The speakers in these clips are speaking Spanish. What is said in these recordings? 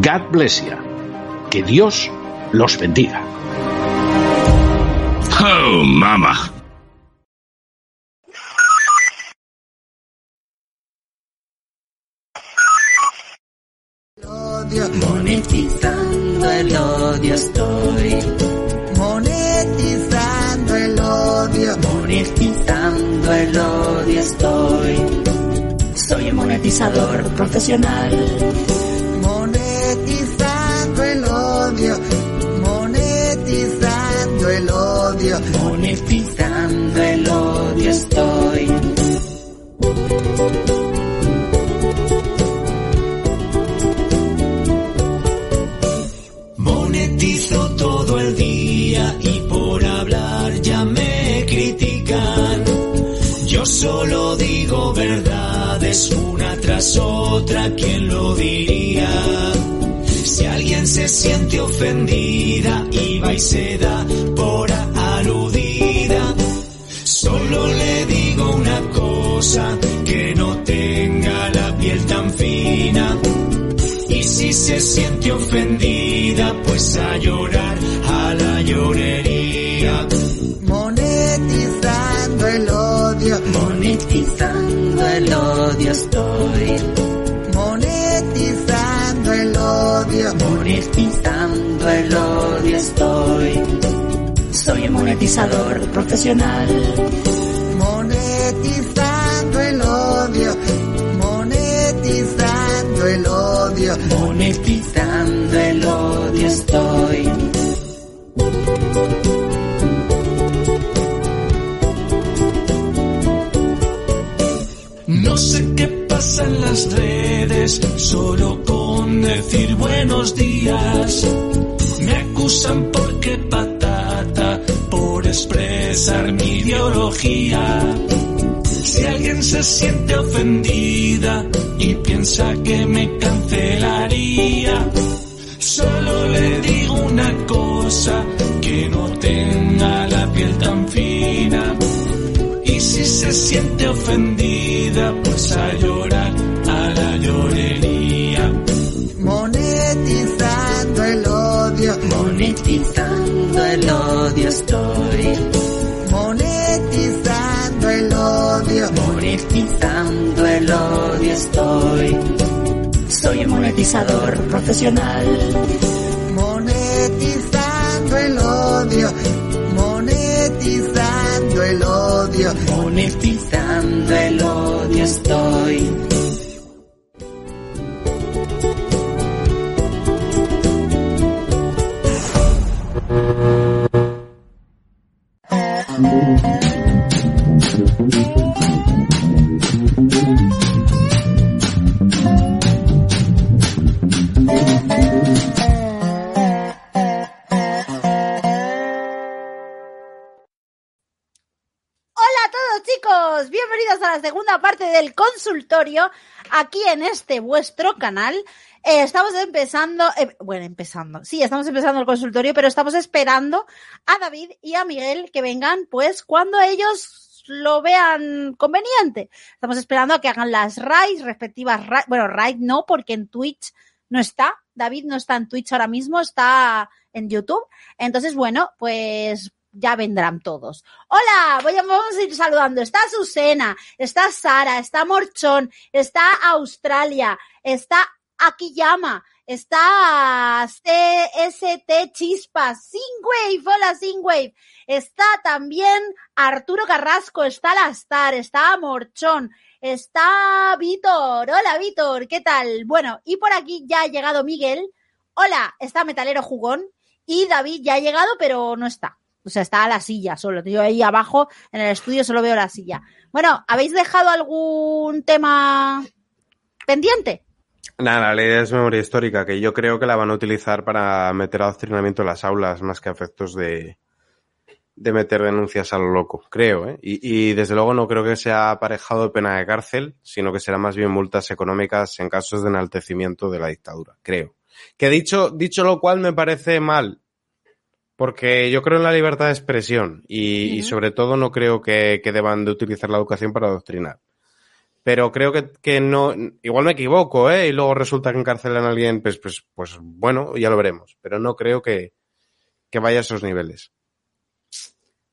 God bless you. Que Dios los bendiga. Oh, mama. Monetizando el odio estoy. Monetizando el odio. Monetizando el odio estoy. Soy un monetizador profesional. Odio. Monetizando el odio estoy. Monetizo todo el día y por hablar ya me critican. Yo solo digo verdades una tras otra, ¿quién lo diría? Si alguien se siente ofendida y va y se da por aludida, solo le digo una cosa, que no tenga la piel tan fina. Y si se siente ofendida, pues a llorar Monetizando el odio estoy. Soy un monetizador profesional. Monetizando el odio. Monetizando el odio. Monetizando el odio estoy. No sé qué pasa en las redes, solo con decir buenos días. Me acusan porque patata, por expresar mi ideología. Si alguien se siente ofendida y piensa que me cancelaría, solo le digo una cosa, que no tenga la piel tan fina. Y si se siente ofendida, estoy. Soy un monetizador profesional. Monetizando el odio. Monetizando el odio. Monetizando el odio estoy. Parte del consultorio aquí en este vuestro canal. Eh, estamos empezando, eh, bueno, empezando, sí, estamos empezando el consultorio, pero estamos esperando a David y a Miguel que vengan pues cuando ellos lo vean conveniente. Estamos esperando a que hagan las raids, respectivas bueno, raid no, porque en Twitch no está, David no está en Twitch ahora mismo, está en YouTube. Entonces, bueno, pues ya vendrán todos. Hola, voy a, vamos a ir saludando. Está Susena, está Sara, está Morchón, está Australia, está Akiyama, Está CST Chispas, Singwave, hola Singwave. Está también Arturo Carrasco, está Lastar, está Morchón, está Víctor. Hola Víctor, ¿qué tal? Bueno, y por aquí ya ha llegado Miguel. Hola, está Metalero Jugón. Y David ya ha llegado, pero no está. O sea, está la silla solo. Yo ahí abajo en el estudio solo veo la silla. Bueno, ¿habéis dejado algún tema pendiente? Nada, la idea es memoria histórica, que yo creo que la van a utilizar para meter adoctrinamiento en las aulas más que a efectos de, de meter denuncias a lo loco, creo, ¿eh? Y, y, desde luego no creo que sea aparejado de pena de cárcel, sino que será más bien multas económicas en casos de enaltecimiento de la dictadura, creo. Que dicho, dicho lo cual me parece mal, porque yo creo en la libertad de expresión y, uh -huh. y sobre todo no creo que, que deban de utilizar la educación para adoctrinar pero creo que, que, no, igual me equivoco, ¿eh? Y luego resulta que encarcelan a alguien, pues, pues, pues bueno, ya lo veremos, pero no creo que, que vaya a esos niveles.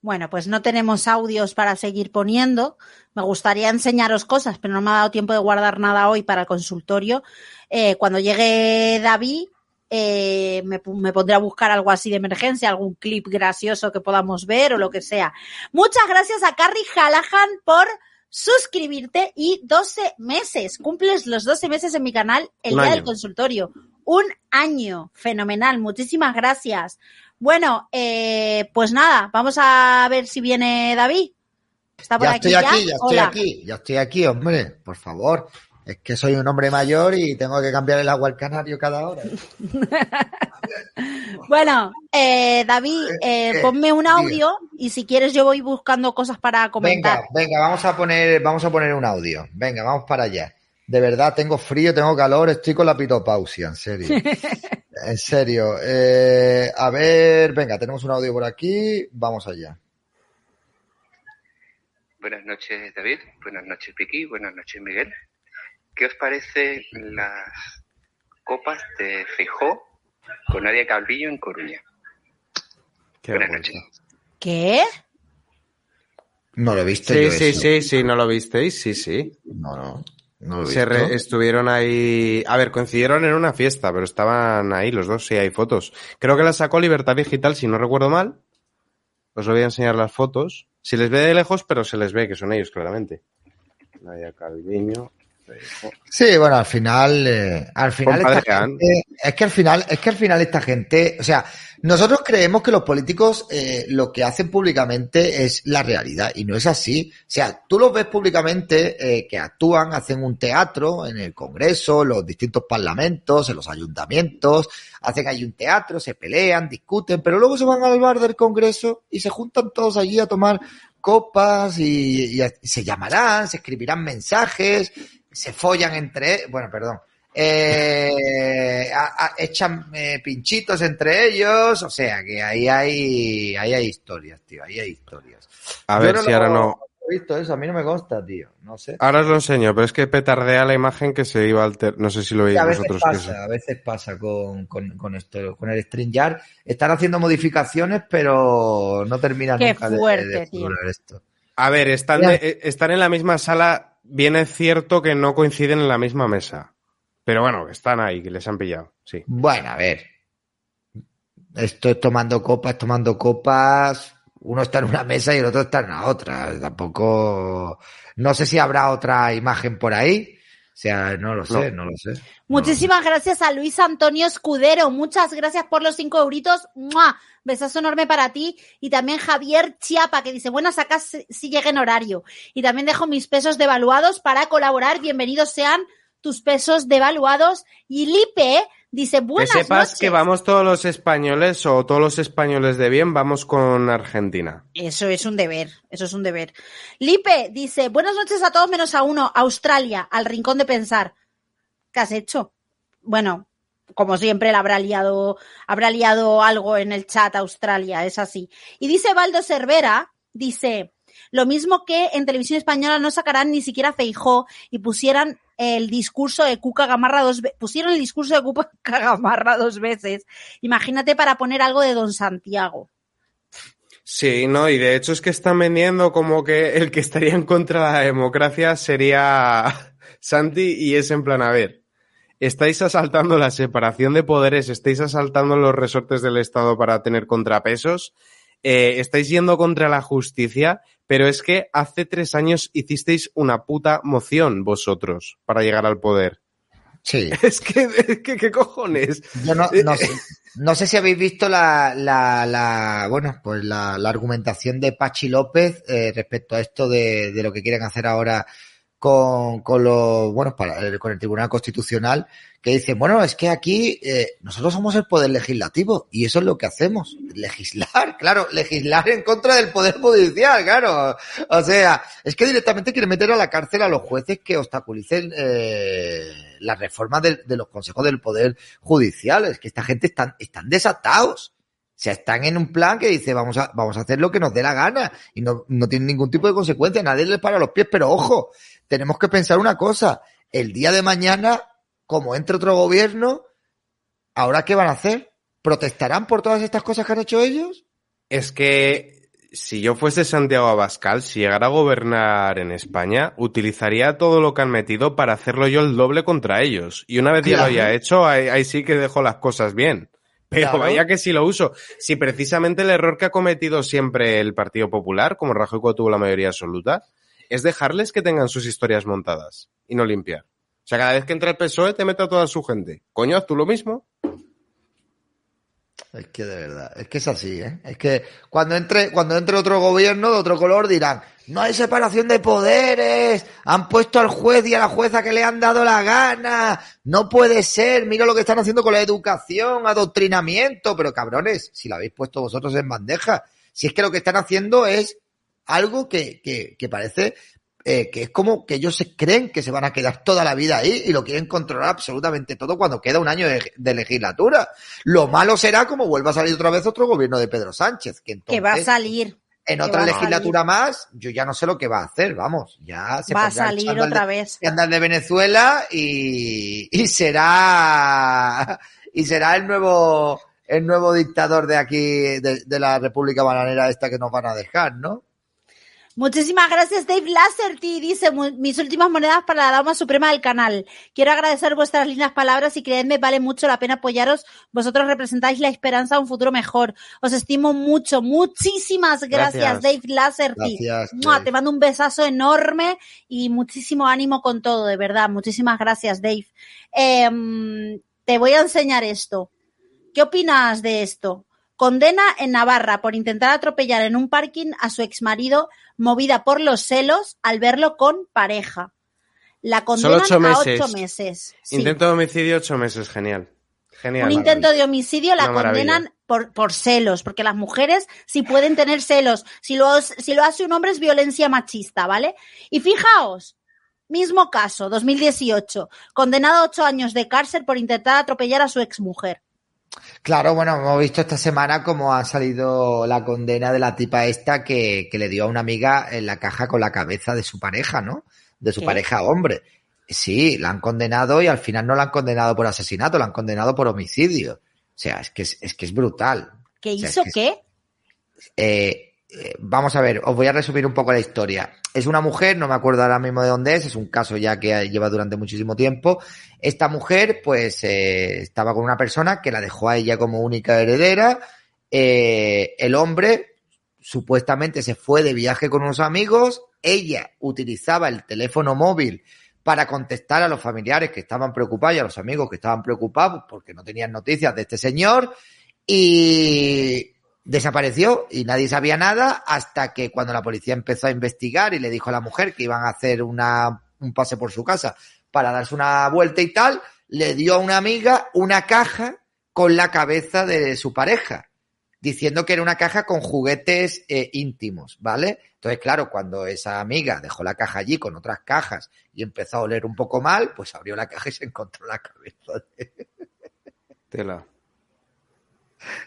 Bueno, pues no tenemos audios para seguir poniendo. Me gustaría enseñaros cosas, pero no me ha dado tiempo de guardar nada hoy para el consultorio. Eh, cuando llegue David, eh, me, me, pondré a buscar algo así de emergencia, algún clip gracioso que podamos ver o lo que sea. Muchas gracias a Carrie Hallahan por suscribirte y 12 meses. Cumples los 12 meses en mi canal el Un día año. del consultorio. Un año. Fenomenal. Muchísimas gracias. Bueno, eh, pues nada, vamos a ver si viene David. Está por ya aquí estoy ya. aquí, ya estoy Hola. aquí, ya estoy aquí, hombre, por favor. Es que soy un hombre mayor y tengo que cambiar el agua al canario cada hora. Bueno, eh, David, eh, ¿Qué? ponme un audio y si quieres yo voy buscando cosas para comentar. Venga, venga, vamos a poner, vamos a poner un audio. Venga, vamos para allá. De verdad, tengo frío, tengo calor, estoy con la pitopausia, en serio. En serio. Eh, a ver, venga, tenemos un audio por aquí, vamos allá. Buenas noches, David. Buenas noches, Vicky. Buenas noches, Miguel. ¿Qué os parece las copas de Feijó con Nadia Calvillo en Coruña? Qué Buenas noches. ¿Qué? No lo viste Sí, yo sí, eso. sí, sí, ¿no lo visteis? Sí, sí. No, no, no lo he Se visto. re- estuvieron ahí. A ver, coincidieron en una fiesta, pero estaban ahí los dos, sí, hay fotos. Creo que la sacó Libertad Digital, si no recuerdo mal. Os voy a enseñar las fotos. Si les ve de lejos, pero se les ve que son ellos, claramente. Nadia Calviño. Sí, bueno, al final, eh, al final esta Compadrean. gente, es que al final, es que al final esta gente, o sea, nosotros creemos que los políticos eh, lo que hacen públicamente es la realidad y no es así. O sea, tú los ves públicamente eh, que actúan, hacen un teatro en el Congreso, los distintos parlamentos, en los ayuntamientos, hacen ahí un teatro, se pelean, discuten, pero luego se van al bar del Congreso y se juntan todos allí a tomar copas y, y- y se llamarán, se escribirán mensajes, se follan entre, bueno, perdón, eh, a- a- echan eh, pinchitos entre ellos, o sea que ahí hay, ahí hay historias, tío, ahí hay historias. A Yo ver si lo- ahora no. he visto eso, a mí no me consta, tío, no sé. Ahora os lo enseño, pero es que petardea la imagen que se iba a alter... No sé si lo veis a veces vosotros. que pasa, a veces pasa con, con, con esto, con el StreamYard. Están haciendo modificaciones, pero no terminan Qué nunca de- fuerte, de, tío. furar esto. A ver, están, de- eh, están en la misma sala. Bien es cierto que no coinciden en la misma mesa. Pero bueno, están ahí, que les han pillado. Sí. Bueno, a ver. Esto es tomando copas, tomando copas. Uno está en una mesa y el otro está en la otra. Tampoco. No sé si habrá otra imagen por ahí. O sea, no lo sé, no, lo sé. Muchísimas gracias a Luis Antonio Escudero. Muchas gracias por los cinco euritos. ¡Mua! Besazo enorme para ti. Y también Javier Chiapa, que dice, buenas, acá si si llegue en horario. Y también dejo mis pesos devaluados para colaborar. Bienvenidos sean tus pesos devaluados. Y Lipe dice, buenas que sepas noches. que vamos todos los españoles o todos los españoles de bien, vamos con Argentina. Eso es un deber, eso es un deber. Lipe dice, buenas noches a todos menos a uno, Australia, al rincón de pensar. ¿Qué has hecho? Bueno, como siempre, la habrá liado, habrá liado algo en el chat Australia, es así. Y dice Baldo Cervera, dice, lo mismo que en televisión española no sacarán ni siquiera Feijó y pusieran el discurso de Cuca Gamarra dos veces, pusieron el discurso de Cuca Gamarra dos veces. Imagínate para poner algo de Don Santiago. Sí, no, y de hecho es que están vendiendo como que el que estaría en contra de la democracia sería Santi y es en plan, a ver, estáis asaltando la separación de poderes, estáis asaltando los resortes del Estado para tener contrapesos, eh, estáis yendo contra la justicia, pero es que hace tres años hicisteis una puta moción vosotros para llegar al poder. Sí. Es que, es que ¿qué cojones? Yo no, no sé, no sé si habéis visto la, la, la bueno, pues la, la argumentación de Pachi López eh, respecto a esto de, de lo que quieren hacer ahora con, con los, bueno, para, eh, con el Tribunal Constitucional, que dice, bueno, es que aquí eh, nosotros somos el poder legislativo y eso es lo que hacemos, legislar, claro, legislar en contra del poder judicial, claro. O sea, es que directamente quieren meter a la cárcel a los jueces que obstaculicen eh, las reformas de, de los consejos del poder judicial. Es que esta gente están, están desatados. Sea, están en un plan que dice, vamos a, vamos a hacer lo que nos dé la gana y no, no tienen ningún tipo de consecuencia, nadie les para los pies, pero ojo, tenemos que pensar una cosa, el día de mañana, como entre otro gobierno, ¿ahora qué van a hacer? ¿Protestarán por todas estas cosas que han hecho ellos? Es que si yo fuese Santiago Abascal, si llegara a gobernar en España, utilizaría todo lo que han metido para hacerlo yo el doble contra ellos. Y una vez ya lo haya hecho, ahí, ahí sí que dejo las cosas bien. Pero Claro. vaya que si lo uso. Si precisamente el error que ha cometido siempre el Partido Popular, como Rajoy cuando tuvo la mayoría absoluta, es dejarles que tengan sus historias montadas y no limpiar. O sea, cada vez que entra el PSOE te mete a toda su gente. Coño, haz tú lo mismo. Es que de verdad, es que es así, ¿eh? Es que cuando entre, cuando entre otro gobierno de otro color dirán, no hay separación de poderes, han puesto al juez y a la jueza que le han dado la gana, no puede ser, mira lo que están haciendo con la educación, adoctrinamiento, pero cabrones, si lo habéis puesto vosotros en bandeja, si es que lo que están haciendo es algo que, que, que parece eh, que es como que ellos se creen que se van a quedar toda la vida ahí y lo quieren controlar absolutamente todo cuando queda un año de, de legislatura. Lo malo será como vuelva a salir otra vez otro gobierno de Pedro Sánchez, que entonces Que va a salir. en otra legislatura más, yo ya no sé lo que va a hacer, vamos, ya se Va a salir otra de- vez. chándal de Venezuela y, y será y será el nuevo el nuevo dictador de aquí de, de la República Bananera esta que nos van a dejar, ¿no? Muchísimas gracias, Dave Lasserty. Dice, "Mu- mis últimas monedas para la Dama Suprema del canal. Quiero agradecer vuestras lindas palabras y creedme, vale mucho la pena apoyaros. Vosotros representáis la esperanza a un futuro mejor. Os estimo mucho. Muchísimas gracias, Gracias. Dave Lasserty. Gracias, Dave. Te mando un besazo enorme y muchísimo ánimo con todo, de verdad. Muchísimas gracias, Dave. Em, te voy a enseñar esto. ¿Qué opinas de esto? Condena en Navarra por intentar atropellar en un parking a su exmarido movida por los celos al verlo con pareja. La condenan ocho a ocho meses. Sí. Intento de homicidio ocho meses, genial. Genial. un intento de homicidio la Una condenan por, por celos, porque las mujeres sí pueden tener celos. Si lo, si lo hace un hombre es violencia machista, ¿vale? Y fijaos, mismo caso, 2018, condenado a ocho años de cárcel por intentar atropellar a su exmujer. Claro, bueno, hemos visto esta semana cómo ha salido la condena de la tipa esta que, que le dio a una amiga en la caja con la cabeza de su pareja, ¿no? De su ¿Qué? pareja hombre. Sí, la han condenado y al final no la han condenado por asesinato, la han condenado por homicidio. O sea, es que es, es que es brutal. ¿Qué O sea, hizo es que- qué? Eh, eh, vamos a ver, os voy a resumir un poco la historia. Es una mujer, no me acuerdo ahora mismo de dónde es, es un caso ya que lleva durante muchísimo tiempo. Esta mujer, pues, eh, estaba con una persona que la dejó a ella como única heredera. Eh, el hombre supuestamente se fue de viaje con unos amigos. Ella utilizaba el teléfono móvil para contestar a los familiares que estaban preocupados y a los amigos que estaban preocupados porque no tenían noticias de este señor. Y desapareció y nadie sabía nada hasta que cuando la policía empezó a investigar y le dijo a la mujer que iban a hacer una, un pase por su casa para darse una vuelta y tal, le dio a una amiga una caja con la cabeza de su pareja, diciendo que era una caja con juguetes eh, íntimos, ¿vale? Entonces, claro, cuando esa amiga dejó la caja allí con otras cajas y empezó a oler un poco mal, pues abrió la caja y se encontró la cabeza de, Tela.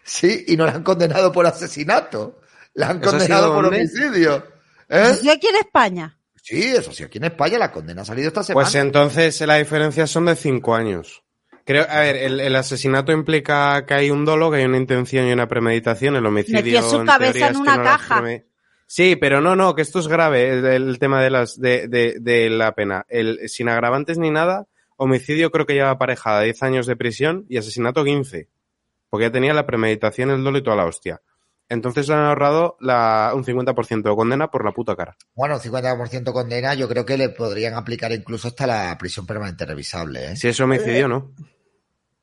Sí, y no la han condenado por asesinato. La han ¿Eso ha condenado por dónde? homicidio. ¿Eh? ¿Y aquí en España? Sí, eso sí, aquí en España la condena ha salido esta semana. Pues entonces la diferencia son de cinco años. Creo, a ver, el, el asesinato implica que hay un dolo, que hay una intención y una premeditación. El homicidio. Metió su en cabeza teoría en es que una no caja. preme- Sí, pero no, no, que esto es grave, el, el tema de las, de, de, de la pena. El, sin agravantes ni nada, homicidio creo que lleva aparejada 10 años de prisión y asesinato 15. Porque ya tenía la premeditación, el dolo y toda la hostia. Entonces le han ahorrado la, un 50% de condena por la puta cara. Bueno, 50% condena, yo creo que le podrían aplicar incluso hasta la prisión permanente revisable. ¿eh? Si es homicidio, ¿no?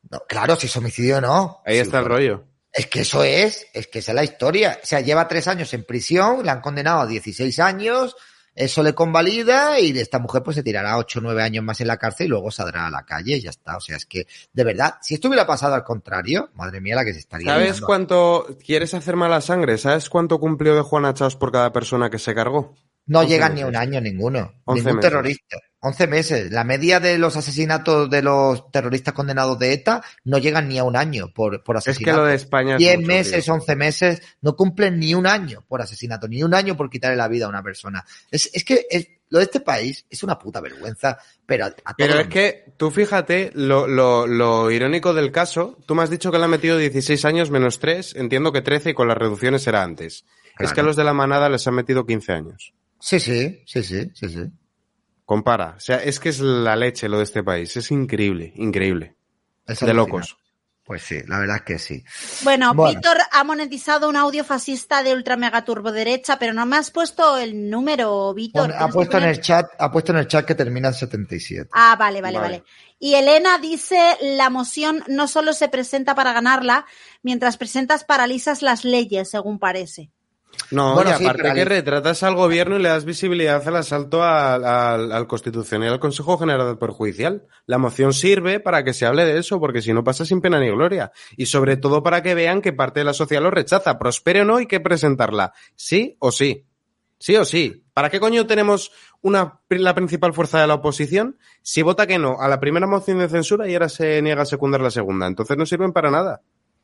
No, claro, si es homicidio, no. Ahí Sí, está el bueno. rollo. Es que eso es, es que esa es la historia. O sea, lleva tres años en prisión, le han condenado a 16 años, eso le convalida y esta mujer pues se tirará 8 o 9 años más en la cárcel y luego saldrá a la calle y ya está. O sea, es que, de verdad, si esto hubiera pasado al contrario, madre mía la que se estaría ¿Sabes cuánto quieres hacer mala sangre? ¿Sabes cuánto cumplió de Juana Chaos por cada persona que se cargó? No 11 llegan ni un año ninguno. 11 Ningún meses. terrorista. 11 meses. La media de los asesinatos de los terroristas condenados de ETA no llegan ni a un año por, por Es asesinato. que lo de España es 10 mucho, meses, tío. 11 meses, no cumplen ni un año por asesinato, ni un año por quitarle la vida a una persona. Es, es que es- lo de este país es una puta vergüenza, pero a, a Pero todo es que tú fíjate lo, lo, lo irónico del caso. Tú me has dicho que le han metido 16 años menos 3. Entiendo que 13 y con las reducciones era antes. Es que a los de la manada les han metido 15 años. Sí, sí, sí, sí, sí, sí. Compara. O sea, es que es la leche lo de este país. Es increíble, increíble. Es de locos. Pues sí, la verdad es que sí. Bueno, Bueno. Víctor ha monetizado un audio fascista de ultra mega turbo derecha, pero no me has puesto el número, Víctor. Ha puesto en el chat, ha puesto en el chat que termina en 77. Ah, vale, vale, Vale. vale, Y Elena dice, la moción no solo se presenta para ganarla, mientras presentas paralizas las leyes, según parece. No, Bueno, y sí, aparte que retratas al gobierno y le das visibilidad al asalto al, al, al Constitucional y al Consejo General del Poder Judicial. La moción sirve para que se hable de eso, porque si no pasa sin pena ni gloria. Y sobre todo para que vean que parte de la sociedad lo rechaza. Prospere o no, hay que presentarla. Sí o sí. Sí o sí. ¿Para qué coño tenemos una, la principal fuerza de la oposición si vota que no a la primera moción de censura y ahora se niega a secundar la segunda? Entonces no sirven para nada.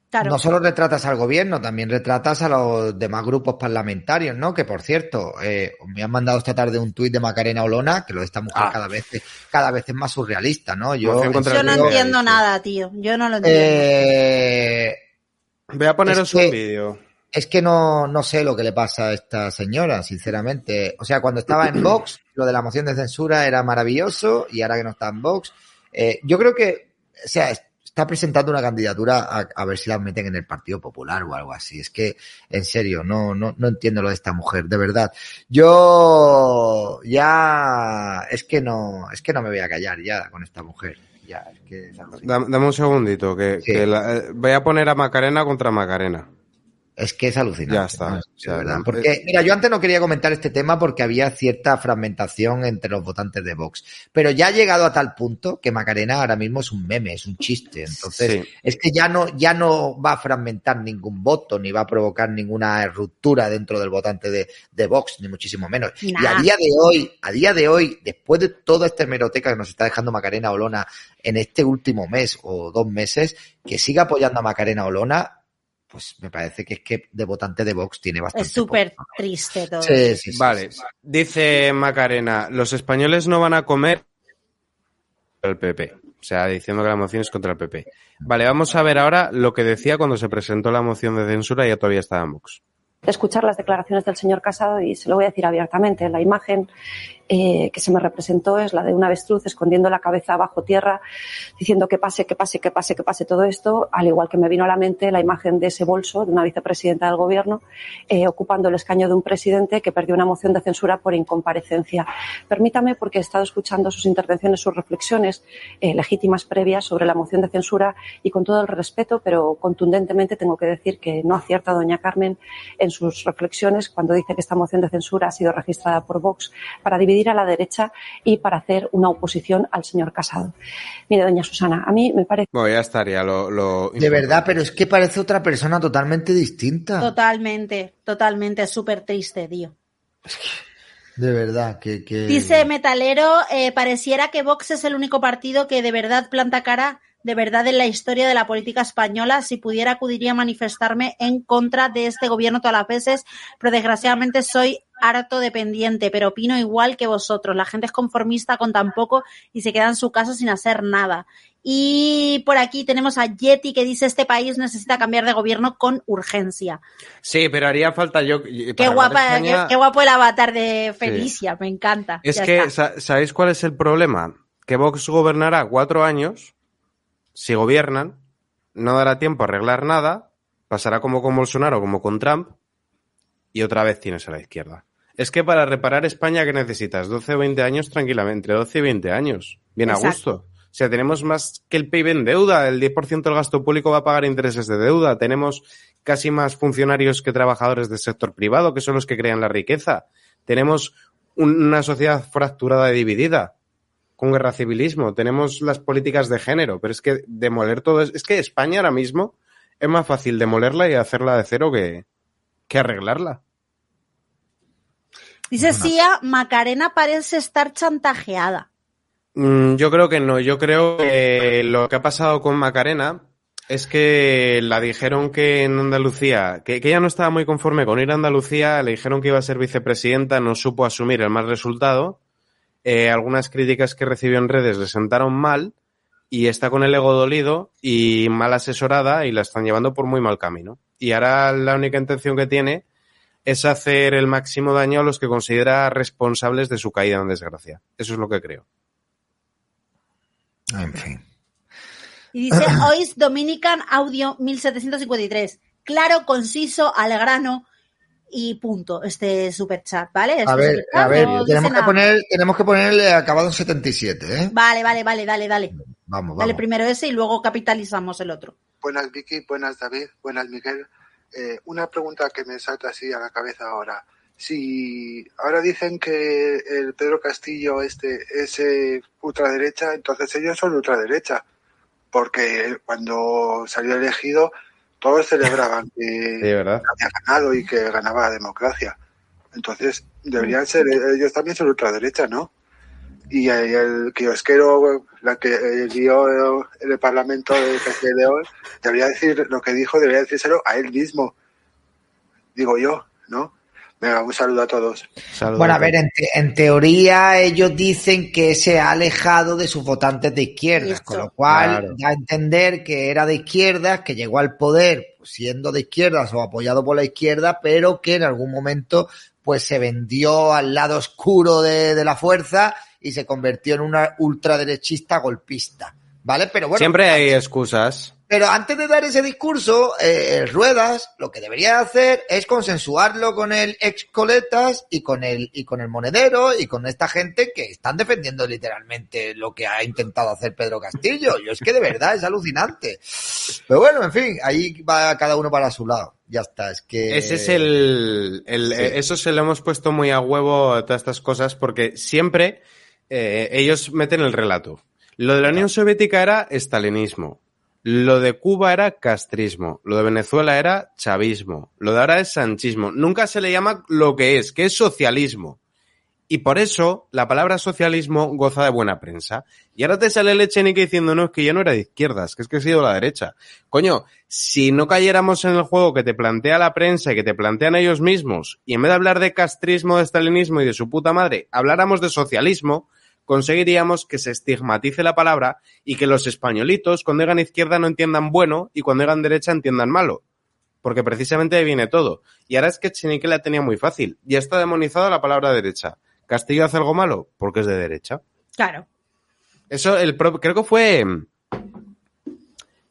Claro. No solo retratas al gobierno, también retratas a los demás grupos parlamentarios, ¿no? Que por cierto, eh, me han mandado esta tarde un tuit de Macarena Olona, que lo de esta mujer Ah. cada vez, cada vez es más surrealista, ¿no? Yo, no entiendo nada, tío. Yo no lo entiendo. eh, Voy a poneros un vídeo. es que no, no sé lo que le pasa a esta señora, sinceramente. O sea, cuando estaba en Vox, lo de la moción de censura era maravilloso y ahora que no está en Vox, eh, yo creo que, o sea, está presentando una candidatura a, a ver si la meten en el Partido Popular o algo así. Es que, en serio, no, no, no entiendo lo de esta mujer, de verdad. Yo ya, es que no, es que no me voy a callar ya con esta mujer. Ya, es que. Dame, dame un segundito, que, Sí. que la- eh, voy a poner a Macarena contra Macarena. Es que es alucinante. Ya está. ¿no? O sea, De verdad. Porque, mira, yo antes no quería comentar este tema porque había cierta fragmentación entre los votantes de Vox. Pero ya ha llegado a tal punto que Macarena ahora mismo es un meme, es un chiste. Entonces, Sí. es que ya no, ya no va a fragmentar ningún voto, ni va a provocar ninguna ruptura dentro del votante de, de Vox, ni muchísimo menos. Y a día de hoy, a día de hoy, después de toda esta hemeroteca que nos está dejando Macarena Olona en este último mes o dos meses, que siga apoyando a Macarena Olona, pues me parece que es que de votante de Vox tiene bastante. es súper triste todo. Sí, sí, sí, Vale, sí, sí. dice Macarena, los españoles no van a comer el PP. O sea, diciendo que la moción es contra el PP. Vale, vamos a ver ahora lo que decía cuando se presentó la moción de censura y ya todavía estaba en Vox. escuchar las declaraciones del señor Casado y se lo voy a decir abiertamente. La imagen eh, que se me representó es la de un avestruz escondiendo la cabeza bajo tierra, diciendo que pase, que pase, que pase, que pase todo esto, al igual que me vino a la mente la imagen de ese bolso de una vicepresidenta del gobierno eh, ocupando el escaño de un presidente que perdió una moción de censura por incomparecencia. Permítame, porque he estado escuchando sus intervenciones, sus reflexiones eh, legítimas previas sobre la moción de censura y con todo el respeto, pero contundentemente tengo que decir que no acierta doña Carmen en sus reflexiones cuando dice que esta moción de censura ha sido registrada por Vox para dividir a la derecha y para hacer una oposición al señor Casado. Mire, doña Susana, a mí me parece Bueno, ya estaría lo... lo De verdad, pero es que parece otra persona totalmente distinta. Totalmente, totalmente, es súper triste, tío. De verdad, que. que... Dice Metalero, eh, pareciera que Vox es el único partido que de verdad planta cara de verdad en la historia de la política española. Si pudiera, acudiría a manifestarme en contra de este gobierno todas las veces, pero desgraciadamente soy harto dependiente, pero opino igual que vosotros. La gente es conformista con tan poco y se queda en su casa sin hacer nada. Y por aquí tenemos a Yeti que dice este país necesita cambiar de gobierno con urgencia. Sí, pero haría falta yo... Qué guapa, qué, qué guapo el avatar de Felicia, me encanta. Es Ya que, está. ¿sabéis cuál es el problema? que Vox gobernará cuatro años, si gobiernan, no dará tiempo a arreglar nada, pasará como con Bolsonaro, como con Trump, y otra vez tienes a la izquierda. Es que para reparar España, ¿qué necesitas? 12 o 20 años tranquilamente, 12 y 20 años. Bien a gusto. O sea, tenemos más que el PIB en deuda, el 10% del gasto público va a pagar intereses de deuda, tenemos casi más funcionarios que trabajadores del sector privado, que son los que crean la riqueza. Tenemos un- una sociedad fracturada y dividida, con guerra civilismo, tenemos las políticas de género, pero es que demoler todo es, es que España ahora mismo es más fácil demolerla y hacerla de cero que, que arreglarla. Dice Sia, Macarena parece estar chantajeada. Mm, Yo creo que no. Yo creo que lo que ha pasado con Macarena es que la dijeron que en Andalucía, que, que ella no estaba muy conforme con ir a Andalucía, le dijeron que iba a ser vicepresidenta, no supo asumir el mal resultado. Eh, algunas críticas que recibió en redes le sentaron mal y está con el ego dolido y mal asesorada y la están llevando por muy mal camino. Y ahora la única intención que tiene es hacer el máximo daño a los que considera responsables de su caída en desgracia. Eso es lo que creo. En fin. Y dice, Ois Dominican Audio 1753. Claro, conciso, al grano y punto. Este super chat, ¿vale? A ver, superchat a ver, no tenemos que poner, tenemos que ponerle acabado en 77, ¿eh? Vale, vale, vale, dale, dale. Vamos, Dale vamos. primero ese y luego capitalizamos el otro. Buenas Vicky, buenas David, buenas Miguel. Eh, una pregunta que me salta así a la cabeza ahora. Si ahora dicen que el Pedro Castillo este es eh, ultraderecha, entonces ellos son ultraderecha, porque cuando salió elegido todos celebraban que había ganado y que ganaba la democracia. Entonces deberían ser ellos también ser ultraderecha, ¿no? Y el, el kiosquero, la que dio en el Parlamento de Castilla y León, debería decir lo que dijo, debería decírselo a él mismo. Digo yo, ¿no? Venga, un saludo a todos. Saludos. Bueno, a ver, en, te- en teoría ellos dicen que se ha alejado de sus votantes de izquierdas, con lo cual Claro. da a entender que era de izquierdas, que llegó al poder pues, siendo de izquierdas o apoyado por la izquierda, pero que en algún momento pues se vendió al lado oscuro de, de la fuerza y se convirtió en una ultraderechista golpista, ¿vale? Pero bueno, Siempre hay excusas. pero antes de dar ese discurso, eh, Ruedas lo que debería hacer es consensuarlo con el ex Coletas y con el y con el monedero y con esta gente que están defendiendo literalmente lo que ha intentado hacer Pedro Castillo. Yo es que de verdad es alucinante. Pero bueno, en fin, ahí va cada uno para su lado. Ya está, es que Ese es el, el- Sí. eso se lo hemos puesto muy a huevo a todas estas cosas porque siempre eh, ellos meten el relato. Lo de la Unión Soviética era estalinismo. Lo de Cuba era castrismo. Lo de Venezuela era chavismo. Lo de ahora es sanchismo. Nunca se le llama lo que es, que es socialismo. Y por eso la palabra socialismo goza de buena prensa. Y ahora te sale el Echenique diciendo, no, es que yo no era de izquierdas, que es que he sido la derecha. Coño, si no cayéramos en el juego que te plantea la prensa y que te plantean ellos mismos, y en vez de hablar de castrismo, de estalinismo y de su puta madre, habláramos de socialismo, conseguiríamos que se estigmatice la palabra y que los españolitos, cuando digan izquierda, no entiendan bueno y cuando digan derecha entiendan malo. Porque precisamente ahí viene todo. Y ahora es que Echenique la tenía muy fácil. Ya está demonizada la palabra derecha. ¿Castillo hace algo malo? Porque es de derecha. Claro. Eso, el creo que fue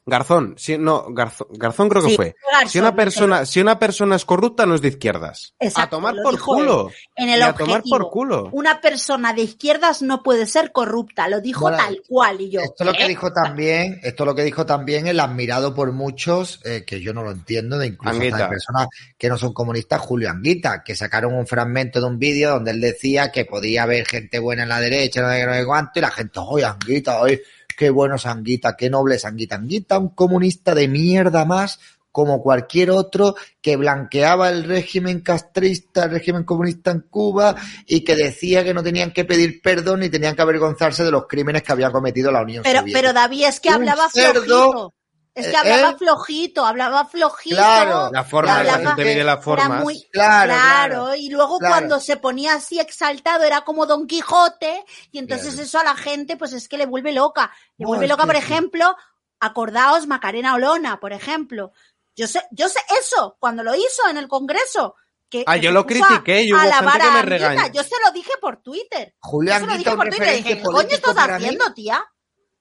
Garzón. Sí, no, Garzón, Garzón creo que Sí, fue. Garzón, si una persona, si una persona es corrupta, no es de izquierdas. Exacto, a tomar por culo. En el Y a objetivo. tomar por culo. Una persona de izquierdas no puede ser corrupta, lo dijo Bueno, tal cual. Y yo, Esto es lo que ¿qué? dijo también, esto es lo que dijo también el admirado por muchos, eh, que yo no lo entiendo, de incluso hasta de personas que no son comunistas, Julio Anguita, que sacaron un fragmento de un vídeo donde él decía que podía haber gente buena en la derecha, no sé qué, no sé cuánto, y la gente, oye, Anguita, oye, qué bueno es Anguita, qué noble es Anguita. Anguita, un comunista de mierda más, como cualquier otro que blanqueaba el régimen castrista, el régimen comunista en Cuba y que decía que no tenían que pedir perdón ni tenían que avergonzarse de los crímenes que había cometido la Unión Pero, Soviética. pero David, es que Un hablaba cerdo, flojito. Es que eh, hablaba él- flojito, hablaba flojito. Claro, La forma, la Hablaba- gente mide las Era formas. muy Claro, claro, claro, y luego claro. cuando se ponía así exaltado era como Don Quijote y entonces Claro. eso a la gente pues es que le vuelve loca. Le No, vuelve loca, que por ejemplo, acordaos Macarena Olona, por ejemplo. Yo sé, yo sé eso cuando lo hizo en el Congreso. que, Ah, que yo lo critiqué y hubo a gente que me regañó. Yo se lo dije por Twitter. Julián Yo se lo Guita, dije por Twitter. Dije, ¿qué coño estás mí. haciendo, tía?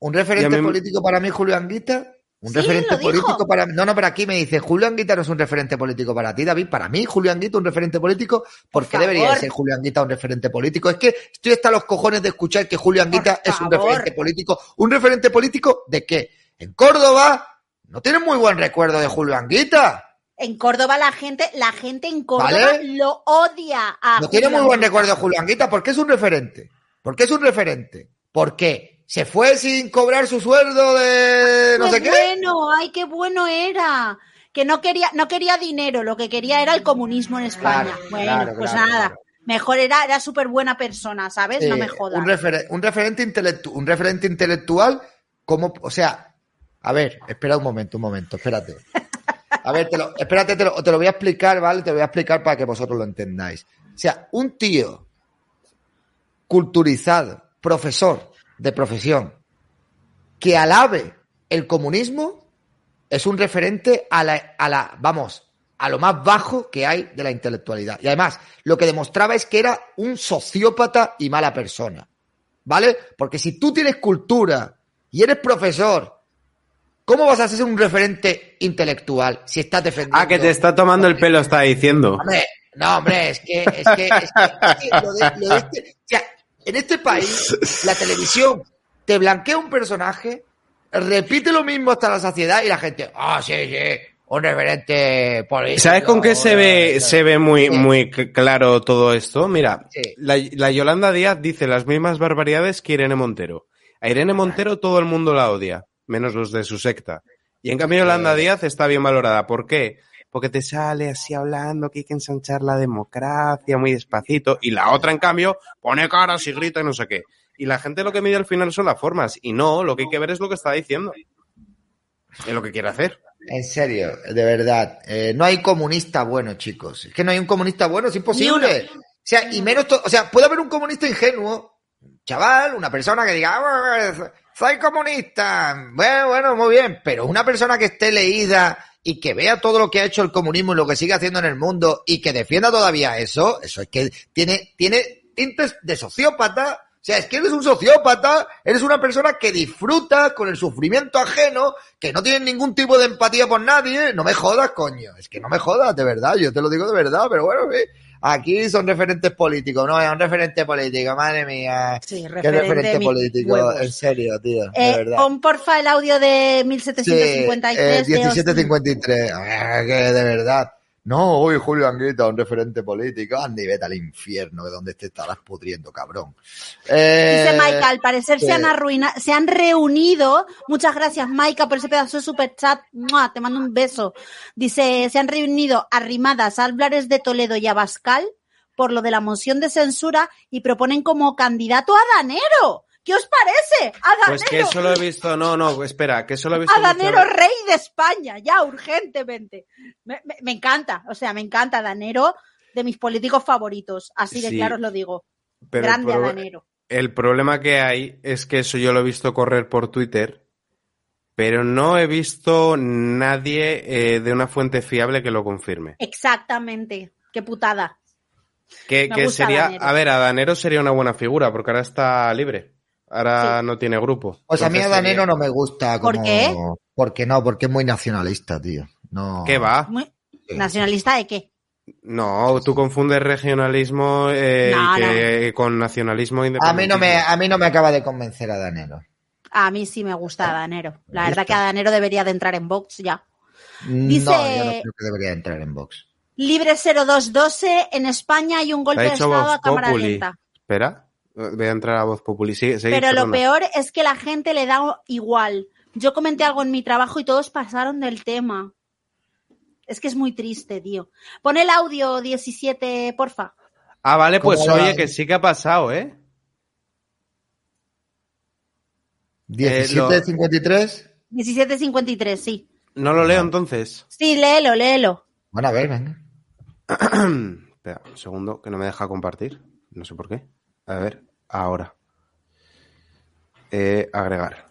Un referente mí político para mí, Julio Anguita. Un Sí, referente lo dijo. político para mí. No, no, pero aquí me dice, Julio Anguita no es un referente político para ti, David. Para mí, Julio Anguita un referente político. ¿Por qué debería ser Julio Anguita un referente político? Es que estoy hasta los cojones de escuchar que Julio Anguita Por es un referente político. ¿Un referente político de qué? En Córdoba no tienen muy buen recuerdo de Julio Anguita. En Córdoba la gente, la gente en Córdoba ¿Vale? lo odia a No tiene muy buen recuerdo de Julio Anguita. ¿Por qué es un referente? ¿Por qué es un referente? ¿Por qué? ¿Se fue sin cobrar su sueldo de no qué sé qué? bueno, ay, qué bueno era. Que no quería, no quería dinero, lo que quería era el comunismo en España. Claro, bueno, claro, pues claro, nada. Mejor era, era súper buena persona, ¿sabes? no Eh, me jodas. Un, referen- un referente intelectu- un referente intelectual, como, o sea, a ver, espera un momento, un momento, espérate. A ver, te lo, espérate, te lo, te lo voy a explicar, ¿vale? Te lo voy a explicar para que vosotros lo entendáis. O sea, un tío culturizado, profesor de profesión, que alabe el comunismo, es un referente a la, a la, vamos, a lo más bajo que hay de la intelectualidad. Y además, lo que demostraba es que era un sociópata y mala persona. ¿Vale? Porque si tú tienes cultura y eres profesor, ¿cómo vas a ser un referente intelectual si estás defendiendo? Ah, que te está tomando el pelo, está diciendo. Hombre, no, hombre, es que, es que, es que, es que lo de- lo de este- o sea, en este país, la televisión te blanquea un personaje, repite lo mismo hasta la saciedad y la gente, ah, sí, sí, un referente político. ¿Sabes con qué se ve, se ve muy, Sí. muy claro todo esto? Mira, Sí. la, la Yolanda Díaz dice las mismas barbaridades que Irene Montero. A Irene Montero todo el mundo la odia, menos los de su secta. Y en cambio Yolanda Díaz está bien valorada. ¿Por qué? Porque te sale así hablando que hay que ensanchar la democracia muy despacito. Y la otra, en cambio, pone caras y grita y no sé qué. Y la gente lo que mide al final son las formas. Y no, lo que hay que ver es lo que está diciendo. Es lo que quiere hacer. En serio, de verdad. eh, no hay comunista bueno, chicos. Es que no hay un comunista bueno, es imposible. O sea, y menos, o sea, puede haber un comunista ingenuo, un chaval, una persona que diga, "Ah, soy comunista. Bueno, bueno, muy bien, pero una persona que esté leída y que vea todo lo que ha hecho el comunismo y lo que sigue haciendo en el mundo y que defienda todavía eso, eso es que tiene, tiene tintes de sociópata. O sea, es que eres un sociópata, eres una persona que disfruta con el sufrimiento ajeno, que no tiene ningún tipo de empatía por nadie. No me jodas, coño. Es que no me jodas, de verdad. Yo te lo digo de verdad, pero bueno, sí. Aquí son referentes políticos, no, es un referente político, madre mía. Sí, Qué referente referente mi- político, huevos. en serio, tío, de Eh, verdad. pon porfa el audio de Sí, 1753 eh, de Austin. 1753. Ah, que de verdad. No, hoy Julio Anguita, un referente político. Andy, vete al infierno, de donde te estarás pudriendo, cabrón. Eh, Dice Maika, al parecer sí. se han arruinado, se han reunido. Muchas gracias, Maika, por ese pedazo de super chat. Te mando un beso. Dice, se han reunido arrimadas Álvarez de Toledo y Abascal por lo de la moción de censura y proponen como candidato a Danero. ¿Qué os parece? A Danero. Pues que eso lo he visto, no, no, espera, que eso lo he visto. a Danero, muchas- rey de España, ya, urgentemente. Me, me- me encanta, o sea, me encanta Danero, de mis políticos favoritos. Así de Sí, claro os lo digo. pero Grande a pro- Danero. El problema que hay es que eso yo lo he visto correr por Twitter, pero no he visto nadie eh, de una fuente fiable que lo confirme. Exactamente. Qué putada. Que, sería, a ver, a Danero sería una buena figura, porque ahora está libre. Ahora no tiene grupo. Pues a mí a Danero sería- no me gusta. ¿Por como- qué? Porque no, porque es muy nacionalista, tío. No. ¿Qué va? Muy- ¿Nacionalista de qué? No, tú confundes regionalismo eh, No, con nacionalismo A independiente. mí no me, a mí no me acaba de convencer a Danero. A mí sí me gusta Danero. La verdad que a Danero debería de entrar en Vox ya. No, Dice- yo no creo que debería entrar en Vox. Libre 0212, en España hay un golpe de Estado Vox a cámara Populi. lenta. Espera, voy a entrar a voz populi. Sigue, sigue, Pero lo peor es que la gente le da igual. Yo comenté algo en mi trabajo y todos pasaron del tema. Es que es muy triste, tío. Pon el audio 17, porfa. Ah, vale, pues oye, que sí que ha pasado, ¿eh? 1753. 1753, sí. No lo leo entonces. Sí, léelo, léelo. Bueno, a ver, venga. Espera, un segundo, que no me deja compartir. No sé por qué. A ver, ahora. Eh, agregar.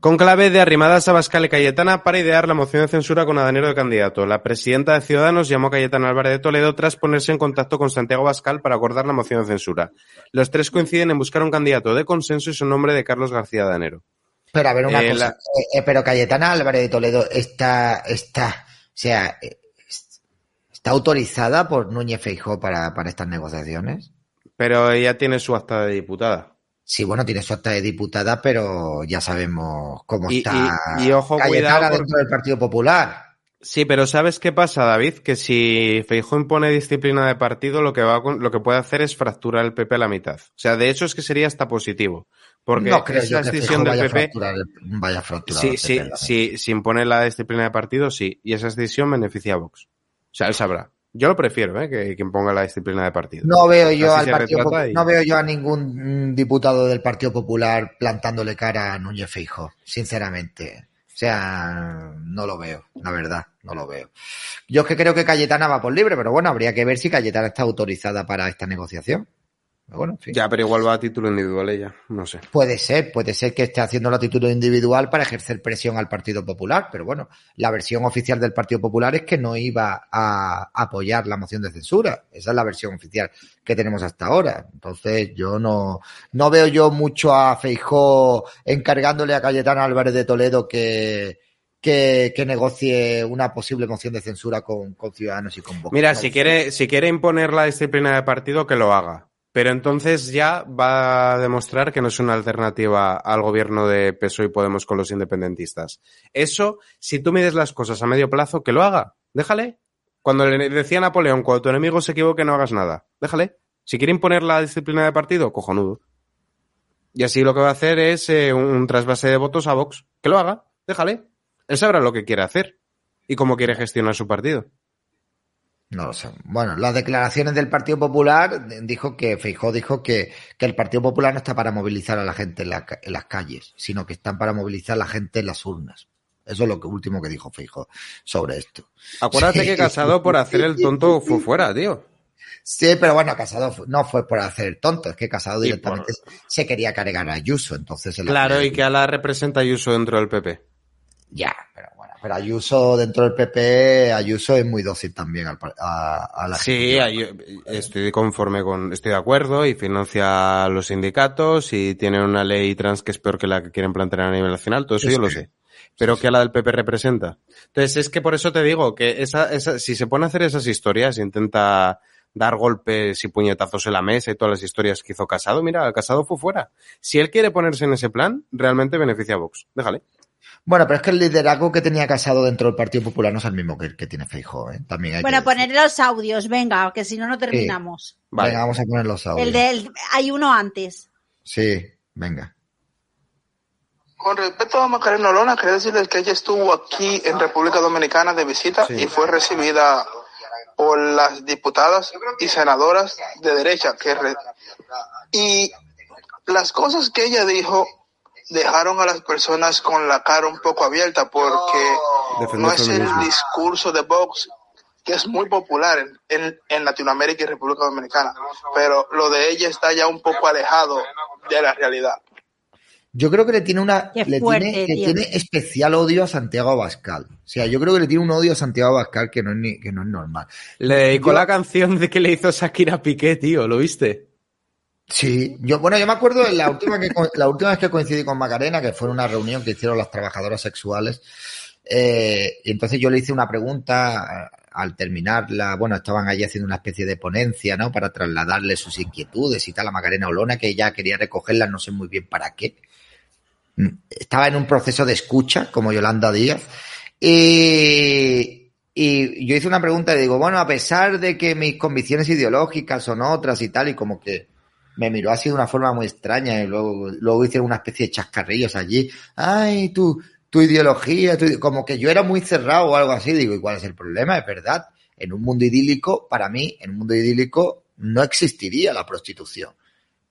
Con clave de arrimadas a Bascal y Cayetana para idear la moción de censura con Adanero de candidato. La presidenta de Ciudadanos llamó a Cayetana Álvarez de Toledo tras ponerse en contacto con Santiago Bascal para acordar la moción de censura. Los tres coinciden en buscar un candidato de consenso y su nombre de Carlos García Adanero. Pero a ver una Eh, cosa, la- eh, eh, pero Cayetana Álvarez de Toledo está, está, o sea, está autorizada por Núñez Feijó para, para estas negociaciones. Pero ella tiene su acta de diputada. Sí, bueno, tiene su acta de diputada, pero ya sabemos cómo Y- está y- y ojo, cuidado, dentro del Partido Popular. Sí, pero ¿sabes qué pasa, David? Que si Feijóo impone disciplina de partido, lo que va a lo que puede hacer es fracturar el PP a la mitad. O sea, de hecho es que sería hasta positivo. Porque no creo esa decisión del PP, vaya fracturar sí, sí, sí, si impone la disciplina de partido, sí. Y esa decisión beneficia a Vox. O sea, él sabrá. Yo lo prefiero, ¿eh? Que, que imponga la disciplina de partido. No veo yo Así al se Partido retrata Popu- y- no veo yo a ningún diputado del Partido Popular plantándole cara a Núñez Feijóo, sinceramente. O sea, no lo veo, la verdad, no lo veo. Yo es que creo que Cayetana va por libre, pero bueno, habría que ver si Cayetana está autorizada para esta negociación. Bueno, en fin. Ya, pero igual va a título individual ella. No sé. Puede ser, puede ser que esté haciendo la título individual para ejercer presión al Partido Popular, pero bueno, la versión oficial del Partido Popular es que no iba a apoyar la moción de censura. Esa es la versión oficial que tenemos hasta ahora. Entonces, yo no, no veo yo mucho a Feijó encargándole a Cayetana Álvarez de Toledo que, que, que negocie una posible moción de censura con, con Ciudadanos y con Vox. Mira, si quiere, si quiere imponer la disciplina de partido, que lo haga. Pero entonces ya va a demostrar que no es una alternativa al gobierno de PSOE y Podemos con los independentistas. Eso, si tú mides las cosas a medio plazo, que lo haga. Déjale. Cuando le decía Napoleón, cuando tu enemigo se equivoque, no hagas nada. Déjale. Si quiere imponer la disciplina de partido, cojonudo. Y así lo que va a hacer es eh, un, un trasvase de votos a Vox. Que lo haga. Déjale. Él sabrá lo que quiere hacer y cómo quiere gestionar su partido. No lo sé. Bueno, las declaraciones del Partido Popular dijo que Feijó dijo que, que el Partido Popular no está para movilizar a la gente en, la ca- en las calles, sino que están para movilizar a la gente en las urnas. Eso es lo que, último que dijo Feijó sobre esto. Acuérdate que Casado por hacer el tonto fue fuera, tío. Sí, pero bueno, Casado no fue por hacer el tonto, es que Casado directamente se quería cargar a Ayuso, entonces... el- Claro, y que a la representa Ayuso dentro del PP. Ya, pero pero Ayuso dentro del PP, Ayuso es muy dócil también al par- a, a la Sí, estoy conforme con, estoy de acuerdo y financia a los sindicatos y tiene una ley trans que es peor que la que quieren plantear a nivel nacional, todo eso Sí, yo lo sí. sé. Pero que a la del PP representa. Entonces es que por eso te digo que esa, esa, si se pone a hacer esas historias, intenta dar golpes y puñetazos en la mesa y todas las historias que hizo Casado, mira, Casado fue fuera. Si él quiere ponerse en ese plan, realmente beneficia a Vox. Déjale. Bueno, pero es que el liderazgo que tenía Casado dentro del Partido Popular no es el mismo que el que tiene Feijóo, ¿eh? También hay Bueno, que poner los audios, venga, que si no, no terminamos. Vale. Venga, vamos a poner los audios. El del, hay uno antes. Sí, venga. Con respecto a Macarena Olona, quería decirles que ella estuvo aquí en República Dominicana de visita Sí. y fue recibida por las diputadas y senadoras de derecha. Que re- y las cosas que ella dijo dejaron a las personas con la cara un poco abierta porque no es el discurso de Vox que es muy popular en, en, en Latinoamérica y República Dominicana, pero lo de ella está ya un poco alejado de la realidad. Yo creo que le tiene una, le fuerte, tiene, tío. tiene especial odio a Santiago Abascal. O sea, yo creo que le tiene un odio a Santiago Abascal que no es ni, que no es normal. Le dedicó Yo- la canción de que le hizo Shakira Piqué, tío, ¿lo viste? Sí, yo, bueno, yo me acuerdo de la última, que, la última vez que coincidí con Macarena, que fue en una reunión que hicieron las trabajadoras sexuales, eh, y entonces yo le hice una pregunta eh, al terminarla, bueno, estaban allí haciendo una especie de ponencia, ¿no? Para trasladarle sus inquietudes y tal a Macarena Olona, que ella quería recogerlas, no sé muy bien para qué. Mm, Estaba en un proceso de escucha, como Yolanda Díaz, y, y yo hice una pregunta y digo, bueno, a pesar de que mis convicciones ideológicas son otras y tal, y como que me miró así de una forma muy extraña y luego, luego hice una especie de chascarrillos allí. Ay, tu, tu ideología, como que yo era muy cerrado o algo así. Digo, ¿y cuál es el problema? Es verdad. En un mundo idílico, para mí, en un mundo idílico no existiría la prostitución.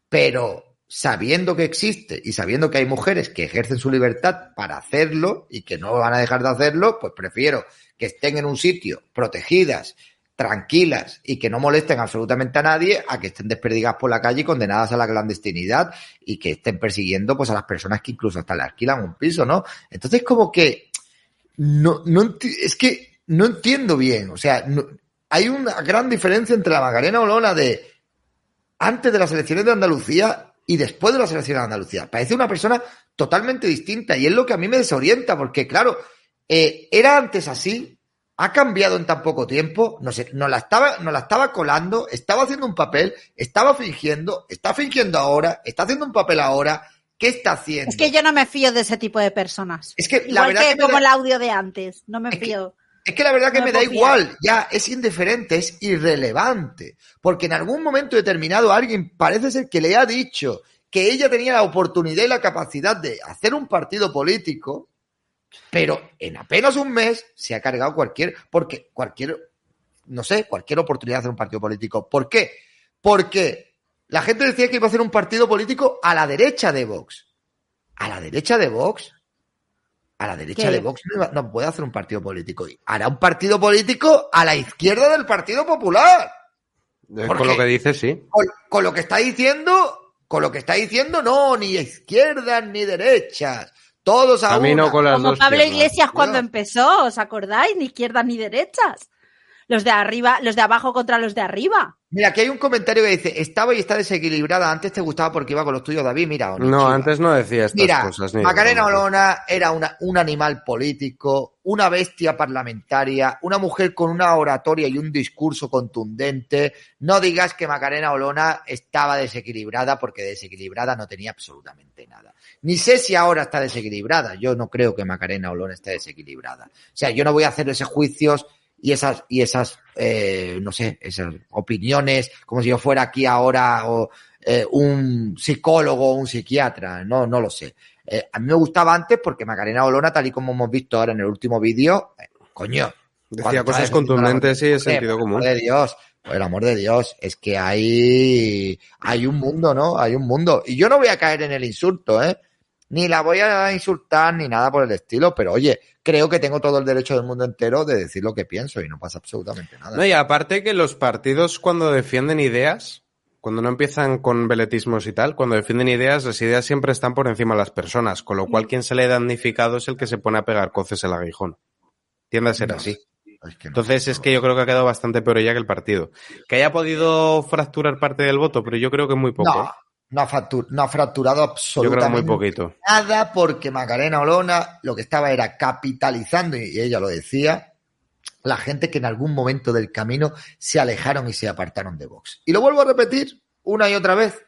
Pero sabiendo que existe y sabiendo que hay mujeres que ejercen su libertad para hacerlo y que no van a dejar de hacerlo, pues prefiero que estén en un sitio protegidas tranquilas y que no molesten absolutamente a nadie a que estén desperdigadas por la calle y condenadas a la clandestinidad y que estén persiguiendo pues a las personas que incluso hasta le alquilan un piso, ¿no? Entonces como que no, no es que no entiendo bien, o sea, hay una gran diferencia entre la Macarena Olona de antes de las elecciones de Andalucía y después de las elecciones de Andalucía. Parece una persona totalmente distinta y es lo que a mí me desorienta porque claro, eh, era antes así, ha cambiado en tan poco tiempo, no sé, nos la estaba, nos la estaba colando, estaba haciendo un papel, estaba fingiendo, está fingiendo ahora, está haciendo un papel ahora, ¿qué está haciendo? Es que yo no me fío de ese tipo de personas. Es que la Igual verdad que, que como da- el audio de antes, no me Es que- fío. Es que la verdad que No me me da igual, ya es indiferente, es irrelevante, porque en algún momento determinado alguien parece ser que le ha dicho que ella tenía la oportunidad y la capacidad de hacer un partido político, pero en apenas un mes se ha cargado cualquier, porque cualquier, no sé, cualquier oportunidad de hacer un partido político. ¿Por qué? Porque la gente decía que iba a hacer un partido político a la derecha de Vox. ¿A la derecha de Vox? A la derecha ¿Qué? de Vox no, puede hacer un partido político. Hará un partido político a la izquierda del Partido Popular. Eh, ¿Por Con lo que dice, sí. Con, con lo que está diciendo, con lo que está diciendo, no, ni izquierdas ni derechas. Todos a Camino una. con las Como dos Pablo piernas. Iglesias cuando Cuidado. empezó, ¿os acordáis? Ni izquierdas ni derechas. Los de arriba, los de abajo contra los de arriba. Mira, aquí hay un comentario que dice, estaba y está desequilibrada. Antes te gustaba porque iba con los tuyos, David. Mira, No, va. antes no decía estas Mira, cosas. ni Macarena. Olona era una, un animal político, una bestia parlamentaria, una mujer con una oratoria y un discurso contundente. No digas que Macarena Olona estaba desequilibrada porque desequilibrada no tenía absolutamente nada. Ni sé si ahora está desequilibrada. Yo no creo que Macarena Olona esté desequilibrada. O sea, yo no voy a hacer esos juicios y esas, y esas, eh, no sé, esas opiniones, como si yo fuera aquí ahora o, eh, un psicólogo o un psiquiatra, no, no lo sé. Eh, a mí me gustaba antes porque Macarena Olona, tal y como hemos visto ahora en el último vídeo, eh, coño. Decía cosas contundentes y de sentido por el común. amor de Dios, por el amor de Dios, es que hay, hay un mundo, ¿no? Hay un mundo. Y yo no voy a caer en el insulto, ¿eh? Ni la voy a insultar ni nada por el estilo, pero oye, creo que tengo todo el derecho del mundo entero de decir lo que pienso y no pasa absolutamente nada. No, y aparte que los partidos cuando defienden ideas, cuando no empiezan con veletismos y tal, cuando defienden ideas, las ideas siempre están por encima de las personas, con lo cual quien se le ha damnificado es el que se pone a pegar coces el aguijón. Tiende a ser No así. Es que no. Entonces es que yo creo que ha quedado bastante peor ya que el partido. Que haya podido fracturar parte del voto, pero yo creo que muy poco. No, ha, fractur- no ha fracturado yo creo que absolutamente muy poquito. nada porque Macarena Olona lo que estaba era capitalizando, y ella lo decía, la gente que en algún momento del camino se alejaron y se apartaron de Vox. Y lo vuelvo a repetir una y otra vez,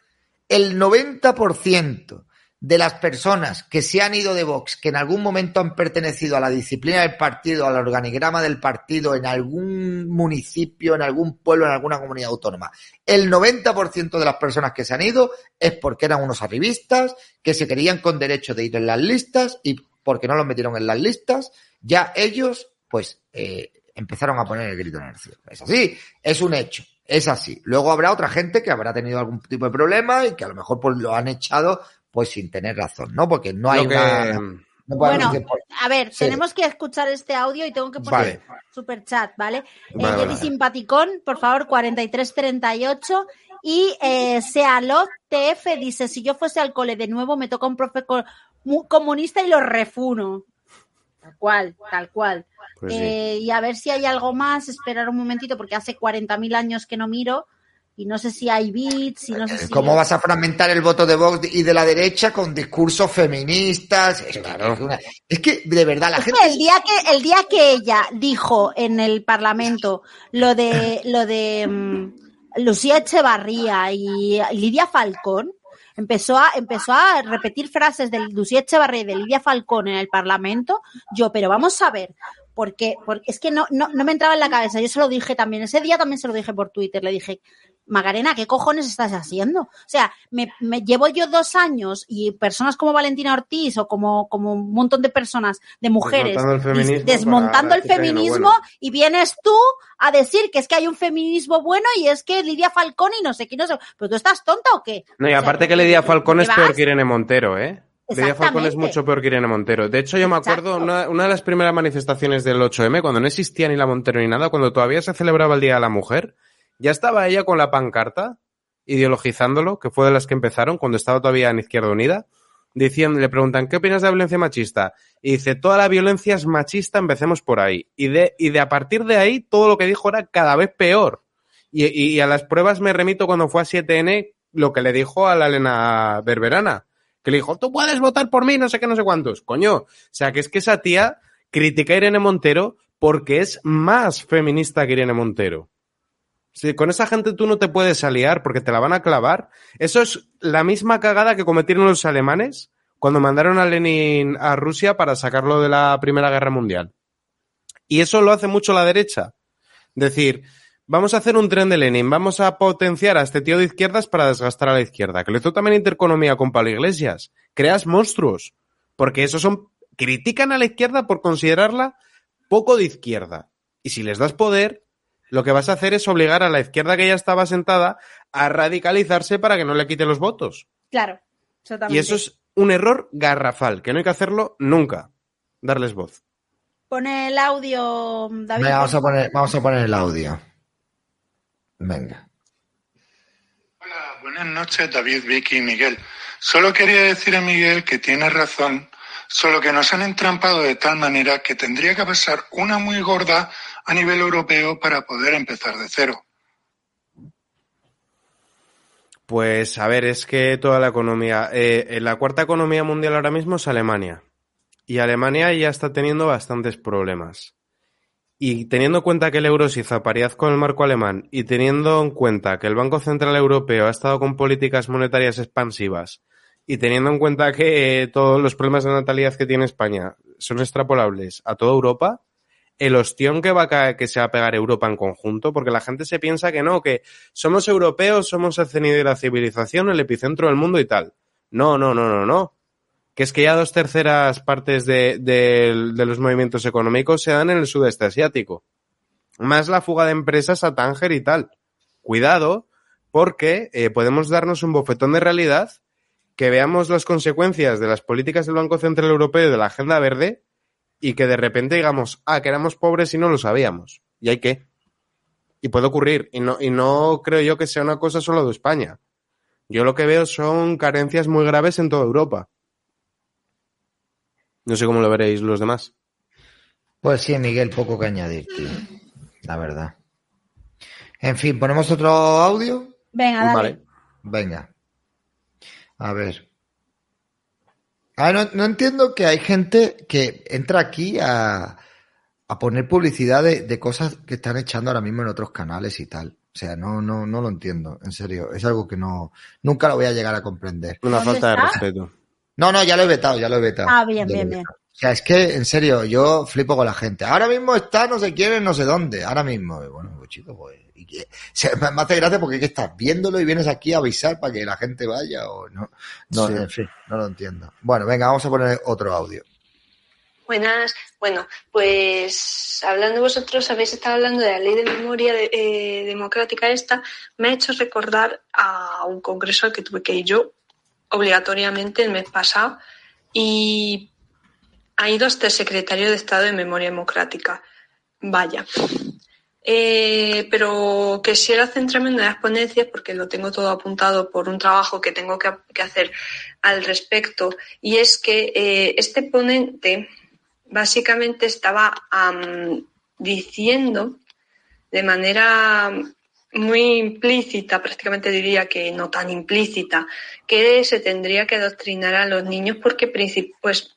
el 90% de las personas que se han ido de Vox, que en algún momento han pertenecido a la disciplina del partido, al organigrama del partido, en algún municipio, en algún pueblo, en alguna comunidad autónoma, el 90% de las personas que se han ido es porque eran unos arribistas, que se querían con derecho de ir en las listas y porque no los metieron en las listas, ya ellos, pues, eh, empezaron a poner el grito en el cielo. Es así, es un hecho, es así. Luego habrá otra gente que habrá tenido algún tipo de problema y que a lo mejor pues lo han echado pues sin tener razón, ¿no? Porque no hay que- una... no podemos Bueno, a ver, Sí. tenemos que escuchar este audio y tengo que poner Vale. super chat, ¿vale? Vale, eh, vale. Simpaticón, por favor, 4338. Y eh, Sealot TF dice: Si yo fuese al cole de nuevo, me toca un profe co- mu- comunista y lo refuno. Tal cual, tal cual. Pues sí. Eh, y a ver si hay algo más, esperar un momentito, porque hace 40.000 años que no miro y no sé si hay bits y no sé si. ¿Cómo vas a fragmentar el voto de Vox y de la derecha con discursos feministas? Es, que, Claro. es una- es que, de verdad, la Es gente... que el día que el día que ella dijo en el Parlamento lo de lo de mm, Lucía Echevarría y Lidia Falcón empezó a empezó a repetir frases de Lucía Echevarría y de Lidia Falcón en el Parlamento. Yo, pero vamos a ver, porque porque es que no no no me entraba en la cabeza. Yo se lo dije también ese día también se lo dije por Twitter. Le dije Magarena, ¿qué cojones estás haciendo? O sea, me, me llevo yo dos años y personas como Valentina Ortiz o como, como un montón de personas, de mujeres, Desmontando el feminismo desmontando el bueno. y vienes tú a decir que es que hay un feminismo bueno y es que Lidia Falcón y no sé qué, no sé. ¿Pero tú estás tonta o qué? No, y O sea, aparte que Lidia Falcón ¿te es peor que Irene Montero, ¿eh? Lidia Falcón es mucho peor que Irene Montero. De hecho, yo me acuerdo una, una de las primeras manifestaciones del 8M, cuando no existía ni la Montero ni nada, cuando todavía se celebraba el Día de la Mujer, ya estaba ella con la pancarta, ideologizándolo, que fue de las que empezaron, cuando estaba todavía en Izquierda Unida, diciendo, le preguntan, ¿qué opinas de la violencia machista? Y dice, toda la violencia es machista, empecemos por ahí. Y de, y de a partir de ahí, todo lo que dijo era cada vez peor. Y, y- a las pruebas me remito cuando fue a 7N, lo que le dijo a la Elena Berberana que le dijo, tú puedes votar por mí, no sé qué, no sé cuántos. Coño, o sea, que es que esa tía critica a Irene Montero porque es más feminista que Irene Montero. Si con esa gente tú no te puedes aliar porque te la van a clavar. Eso es la misma cagada que cometieron los alemanes cuando mandaron a Lenin a Rusia para sacarlo de la Primera Guerra Mundial. Y eso lo hace mucho la derecha. Decir, vamos a hacer un tren de Lenin, vamos a potenciar a este tío de izquierdas para desgastar a la izquierda. Que lo hizo también Intereconomía con Pablo Iglesias. Creas monstruos. Porque esos son, critican a la izquierda por considerarla poco de izquierda. Y si les das poder, lo que vas a hacer es obligar a la izquierda que ya estaba sentada a radicalizarse para que no le quite los votos. Claro, exactamente. Y eso es un error garrafal, que no hay que hacerlo nunca. Darles voz. Pone el audio, David. Venga, vamos a poner, vamos a poner el audio. Venga. Buenas noches, David, Vicky y Miguel. Solo quería decir a Miguel que tiene razón, solo que nos han entrampado de tal manera que tendría que pasar una muy gorda a nivel europeo para poder empezar de cero. Pues a ver, es que toda la economía, eh, la cuarta economía mundial ahora mismo es Alemania. Y Alemania ya está teniendo bastantes problemas. Y teniendo en cuenta que el euro se hizo a paridad con el marco alemán y teniendo en cuenta que el Banco Central Europeo ha estado con políticas monetarias expansivas y teniendo en cuenta que eh, todos los problemas de natalidad que tiene España son extrapolables a toda Europa, el ostión que va a caer, que se va a pegar Europa en conjunto, porque la gente se piensa que no, que somos europeos, somos el cenit de la civilización, el epicentro del mundo y tal. No, no, no, no, no. Que es que ya dos terceras partes de, de- de los movimientos económicos se dan en el sudeste asiático. Más la fuga de empresas a Tánger y tal. Cuidado, porque eh, podemos darnos un bofetón de realidad que veamos las consecuencias de las políticas del Banco Central Europeo y de la Agenda Verde y que de repente digamos, ah, que éramos pobres y no lo sabíamos. ¿Y hay qué? Y puede ocurrir. Y no, y no creo yo que sea una cosa solo de España. Yo lo que veo son carencias muy graves en toda Europa. No sé cómo lo veréis los demás. Pues sí, Miguel, poco que añadir, tío. La verdad. En fin, ¿ponemos otro audio? Venga, dale. Vale. Venga. A ver. Ah, no, no entiendo que hay gente que entra aquí a, a poner publicidad de, de cosas que están echando ahora mismo en otros canales y tal. O sea, no, no, no lo entiendo, en serio. Es algo que no, nunca lo voy a llegar a comprender. Una ¿Dónde falta de respeto. No, no, ya lo he vetado, ya lo he vetado. Ah, bien, Ya lo he bien, bien. O sea, es que, en serio, yo flipo con la gente. Ahora mismo está no sé quién no sé dónde. Ahora mismo. Bueno, pues chico, pues... y que- o sea, me hace gracia porque es que estás viéndolo y vienes aquí a avisar para que la gente vaya o no. No, Sí. en fin, no lo entiendo. Bueno, venga, vamos a poner otro audio. Buenas. Bueno, pues hablando vosotros, habéis estado hablando de la ley de memoria de- eh, democrática esta, me ha hecho recordar a un congreso al que tuve que ir yo obligatoriamente el mes pasado y ha ido hasta el secretario de Estado de Memoria Democrática. Vaya. Eh, pero quisiera centrarme en las ponencias porque lo tengo todo apuntado por un trabajo que tengo que, hacer al respecto. Y es que eh, este ponente básicamente estaba am, diciendo de manera muy implícita, prácticamente diría que no tan implícita, que se tendría que adoctrinar a los niños porque pues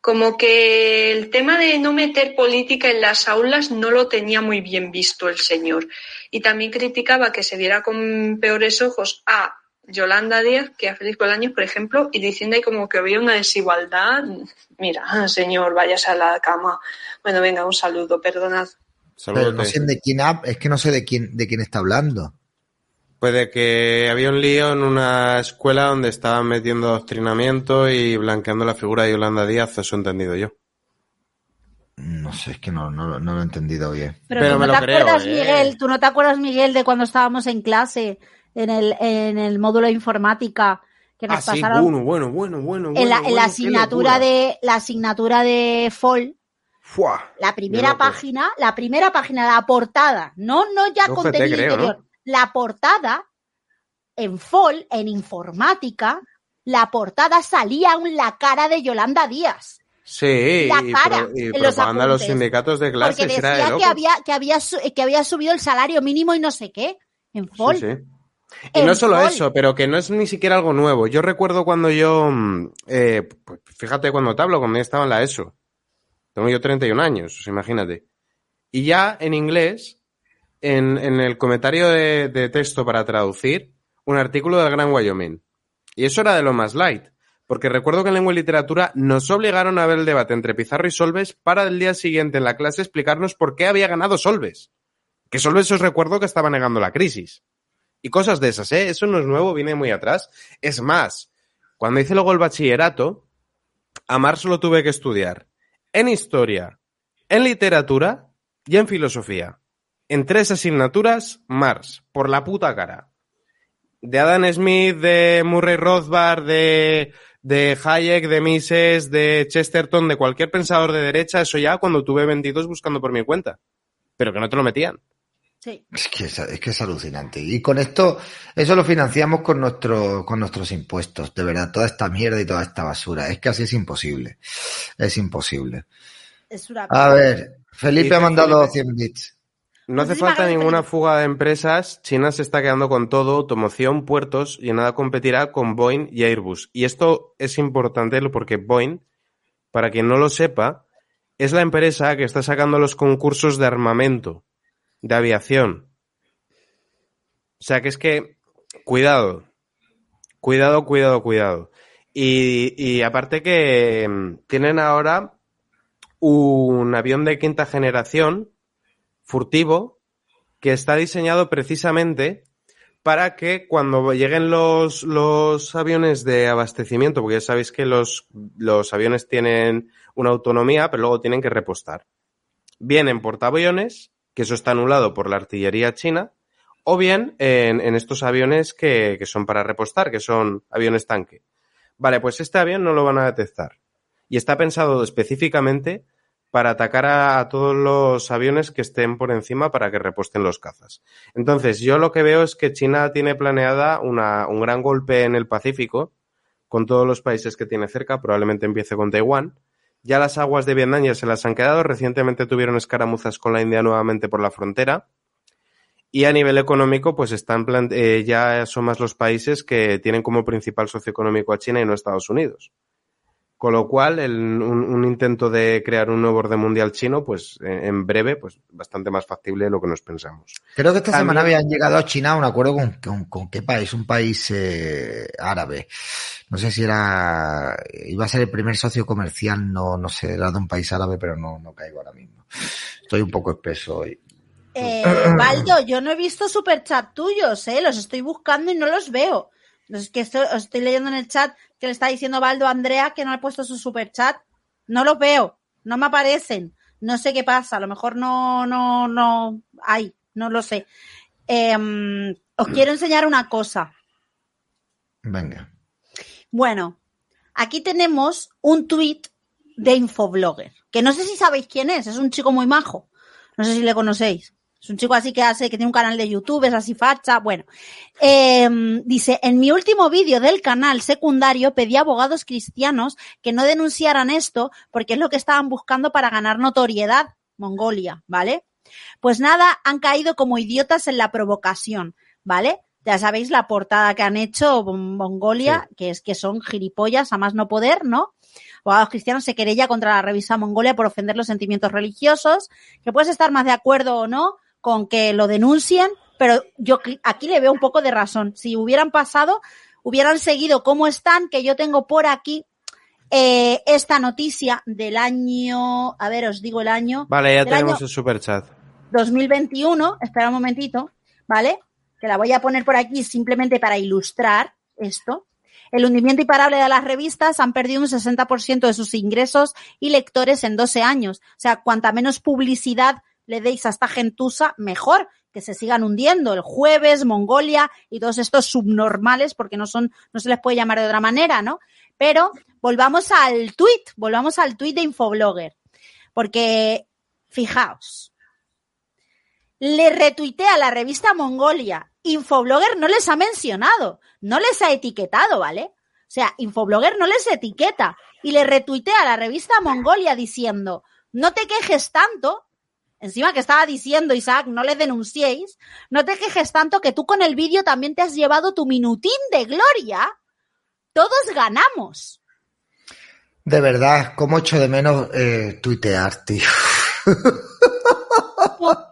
como que el tema de no meter política en las aulas no lo tenía muy bien visto el señor. Y también criticaba que se viera con peores ojos a Yolanda Díaz que a Félix Bolaños, por ejemplo, y diciendo ahí como que había una desigualdad. Mira, señor, váyase a la cama. Bueno, venga, un saludo, perdonad. Pero no sé de quién es que no sé de quién, de quién está hablando. Puede que había un lío en una escuela donde estaban metiendo adoctrinamiento y blanqueando la figura de Yolanda Díaz, eso he entendido yo. No sé, es que no, no, lo- no lo he entendido bien. Pero, Pero tú me no lo te creo, acuerdas, ¿eh? Miguel, tú no te acuerdas, Miguel, de cuando estábamos en clase en el, en el módulo de informática que nos Ah, sí, pasaron bueno, bueno, bueno, bueno. en la, bueno, en la asignatura de la asignatura de FOL, Fua, la primera página, la primera página, la portada, no, no ya contenido creo, interior, ¿no? La portada en FOL, en informática, la portada salía en la cara de Yolanda Díaz. Sí, la y, cara pro- y en los propaganda a los sindicatos de Porque clases, era de decía que había, que, había, su- que había subido el salario mínimo y no sé qué. En FOL. Sí, sí. Y no solo eso, pero que no es ni siquiera algo nuevo. Yo recuerdo cuando yo, mm, eh, pues fíjate cuando te hablo, cuando yo estaba en la ESO. Tengo yo 31 años, imagínate. Y ya en inglés, en, en el comentario de, de texto para traducir, un artículo del Gran Wyoming. Y eso era de lo más light. Porque recuerdo que en lengua y literatura nos obligaron a ver el debate entre Pizarro y Solves para el día siguiente en la clase explicarnos por qué había ganado Solves. Que Solves os recuerdo que estaba negando la crisis. Y cosas de esas, ¿eh? Eso no es nuevo, viene muy atrás. Es más, cuando hice luego el bachillerato, a Marx lo tuve que estudiar en historia, en literatura y en filosofía. En tres asignaturas, Marx, por la puta cara. De Adam Smith, de Murray Rothbard, de, de Hayek, de Mises, de Chesterton, de cualquier pensador de derecha, eso ya cuando tuve 22 buscando por mi cuenta. Pero que no te lo metían. Sí. Es que es, es que es alucinante. Y con esto, eso lo financiamos con, nuestro, con nuestros impuestos. De verdad, toda esta mierda y toda esta basura. Es que así es imposible. Es imposible. Es una A ver, Felipe ha mandado Felipe- 100 bits. No hace falta ninguna fuga de empresas. China se está quedando con todo, automoción, puertos, y nada competirá con Boeing y Airbus. Y esto es importante porque Boeing, para quien no lo sepa, es la empresa que está sacando los concursos de armamento, de aviación. O sea que es que, cuidado, cuidado, cuidado, cuidado. Y, y aparte que mm, tienen ahora un avión de quinta generación furtivo que está diseñado precisamente para que cuando lleguen los, los aviones de abastecimiento, porque ya sabéis que los, los aviones tienen una autonomía, pero luego tienen que repostar. Vienen portaaviones, que eso está anulado por la artillería china, o bien en, en estos aviones que, que son para repostar, que son aviones tanque. Vale, pues este avión no lo van a detectar. Y está pensado específicamente para atacar a, todos los aviones que estén por encima para que reposten los cazas. Entonces, yo lo que veo es que China tiene planeada una, un gran golpe en el Pacífico con todos los países que tiene cerca, probablemente empiece con Taiwán. Ya las aguas de Vietnam ya se las han quedado, recientemente tuvieron escaramuzas con la India nuevamente por la frontera. Y a nivel económico, pues están eh, ya son más los países que tienen como principal socio económico a China y no a Estados Unidos. Con lo cual, el- un, un intento de crear un nuevo orden mundial chino, pues en breve, pues bastante más factible de lo que nos pensamos. Creo que esta También- semana habían llegado a China a un acuerdo con, con, con qué país, un país eh, árabe. No sé si era, iba a ser el primer socio comercial, no, no sé, era de un país árabe, pero no, no caigo ahora mismo. Estoy un poco espeso hoy. Eh, Baldo, yo no he visto superchat tuyos, ¿eh? Los estoy buscando y no los veo. Es que estoy, os estoy leyendo en el chat que le está diciendo Baldo a Andrea que no ha puesto su superchat. No los veo, no me aparecen. No sé qué pasa, a lo mejor no, no, no, hay, no lo sé. Em, os quiero enseñar una cosa. Venga. Bueno, aquí tenemos un tuit de Infoblogger, que no sé si sabéis quién es, es un chico muy majo. No sé si le conocéis. Es un chico así que hace, que tiene un canal de YouTube, es así facha. Bueno, Em, dice, en mi último vídeo del canal secundario pedí a abogados cristianos que no denunciaran esto porque es lo que estaban buscando para ganar notoriedad, Mongolia, ¿vale? Pues nada, han caído como idiotas en la provocación, ¿vale? Ya sabéis la portada que han hecho Mon- Mongolia, que es que son gilipollas a más no poder, ¿no? Abogados cristianos se querella contra la revista Mongolia por ofender los sentimientos religiosos, que puedes estar más de acuerdo o no con que lo denuncien, pero yo aquí le veo un poco de razón. Si hubieran pasado, hubieran seguido como están, que yo tengo por aquí eh, esta noticia del año, a ver, os digo el año. Vale, ya tenemos el superchat. 2021, espera un momentito, ¿vale? Que la voy a poner por aquí simplemente para ilustrar esto. El hundimiento imparable de las revistas han perdido un 60% de sus ingresos y lectores en 12 años. O sea, cuanta menos publicidad le deis a esta gentusa, mejor. que se sigan hundiendo. El jueves, Mongolia y todos estos subnormales, porque no son, no se les puede llamar de otra manera, ¿no? Pero volvamos al tweet, volvamos al tweet de Infoblogger. Porque, fijaos, le retuitea la revista Mongolia. Infoblogger no les ha mencionado, no les ha etiquetado, ¿vale? O sea, Infoblogger no les etiqueta y le retuitea la revista Mongolia diciendo, no te quejes tanto, encima que estaba diciendo Isaac, no le denunciéis, no te quejes tanto que tú con el vídeo también te has llevado tu minutín de gloria. Todos ganamos. De verdad, cómo echo de menos eh, tuitear, tío.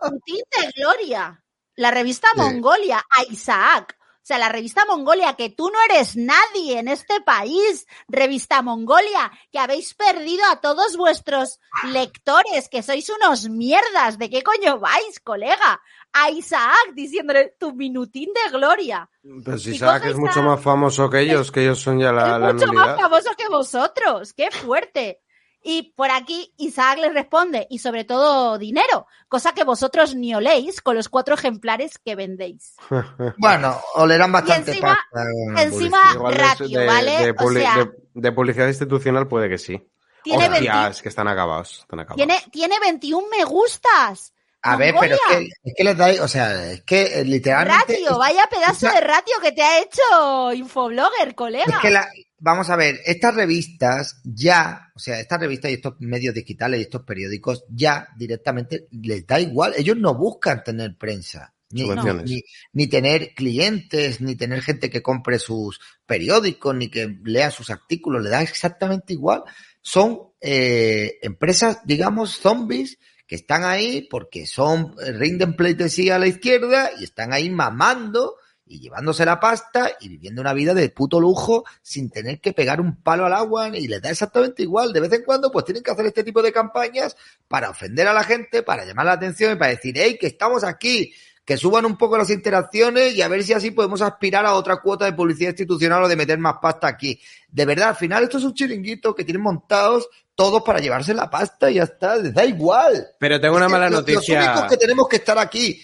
Minutín de gloria. La revista Mongolia, a Isaac. O sea, la revista Mongolia, que tú no eres nadie en este país. Revista Mongolia, que habéis perdido a todos vuestros lectores, que sois unos mierdas. ¿De qué coño vais, colega? A Isaac diciéndole tu minutín de gloria. Pues Y Isaac es mucho Isaac- más famoso que ellos, que ellos son ya la, es mucho más famoso que vosotros. ¡Qué fuerte! Y por aquí Isaac les responde, y sobre todo dinero, cosa que vosotros ni oléis con los cuatro ejemplares que vendéis. Bueno, olerán bastante encima- pasta, bueno, encima ratio, de, ¿vale? de O sea- de- de publicidad institucional puede que sí. Tiene Hostia, 20 es que están acabados. Están acabados. Tiene, tiene 21 me gustas. A ver, pero es que, es que les dais, o sea, es que eh, literalmente... Ratio, vaya pedazo de ratio que te ha hecho Infoblogger, colega. Es que la, vamos a ver, estas revistas ya, o sea, estas revistas y estos medios digitales y estos periódicos ya directamente les da igual. Ellos no buscan tener prensa. Ni, ni, ni tener clientes, ni tener gente que compre sus periódicos, ni que lea sus artículos, le da exactamente igual. Son eh, empresas, digamos, zombies que están ahí porque son, rinden pleitesía a la izquierda y están ahí mamando y llevándose la pasta y viviendo una vida de puto lujo sin tener que pegar un palo al agua y les da exactamente igual. De vez en cuando pues tienen que hacer este tipo de campañas para ofender a la gente, para llamar la atención y para decir, hey, que estamos aquí, que suban un poco las interacciones y a ver si así podemos aspirar a otra cuota de publicidad institucional o de meter más pasta aquí. De verdad, al final esto es un chiringuito que tienen montados todos para llevarse la pasta y ya está, les da igual. Pero tengo una Es que mala los- Los noticia. únicos que tenemos que estar aquí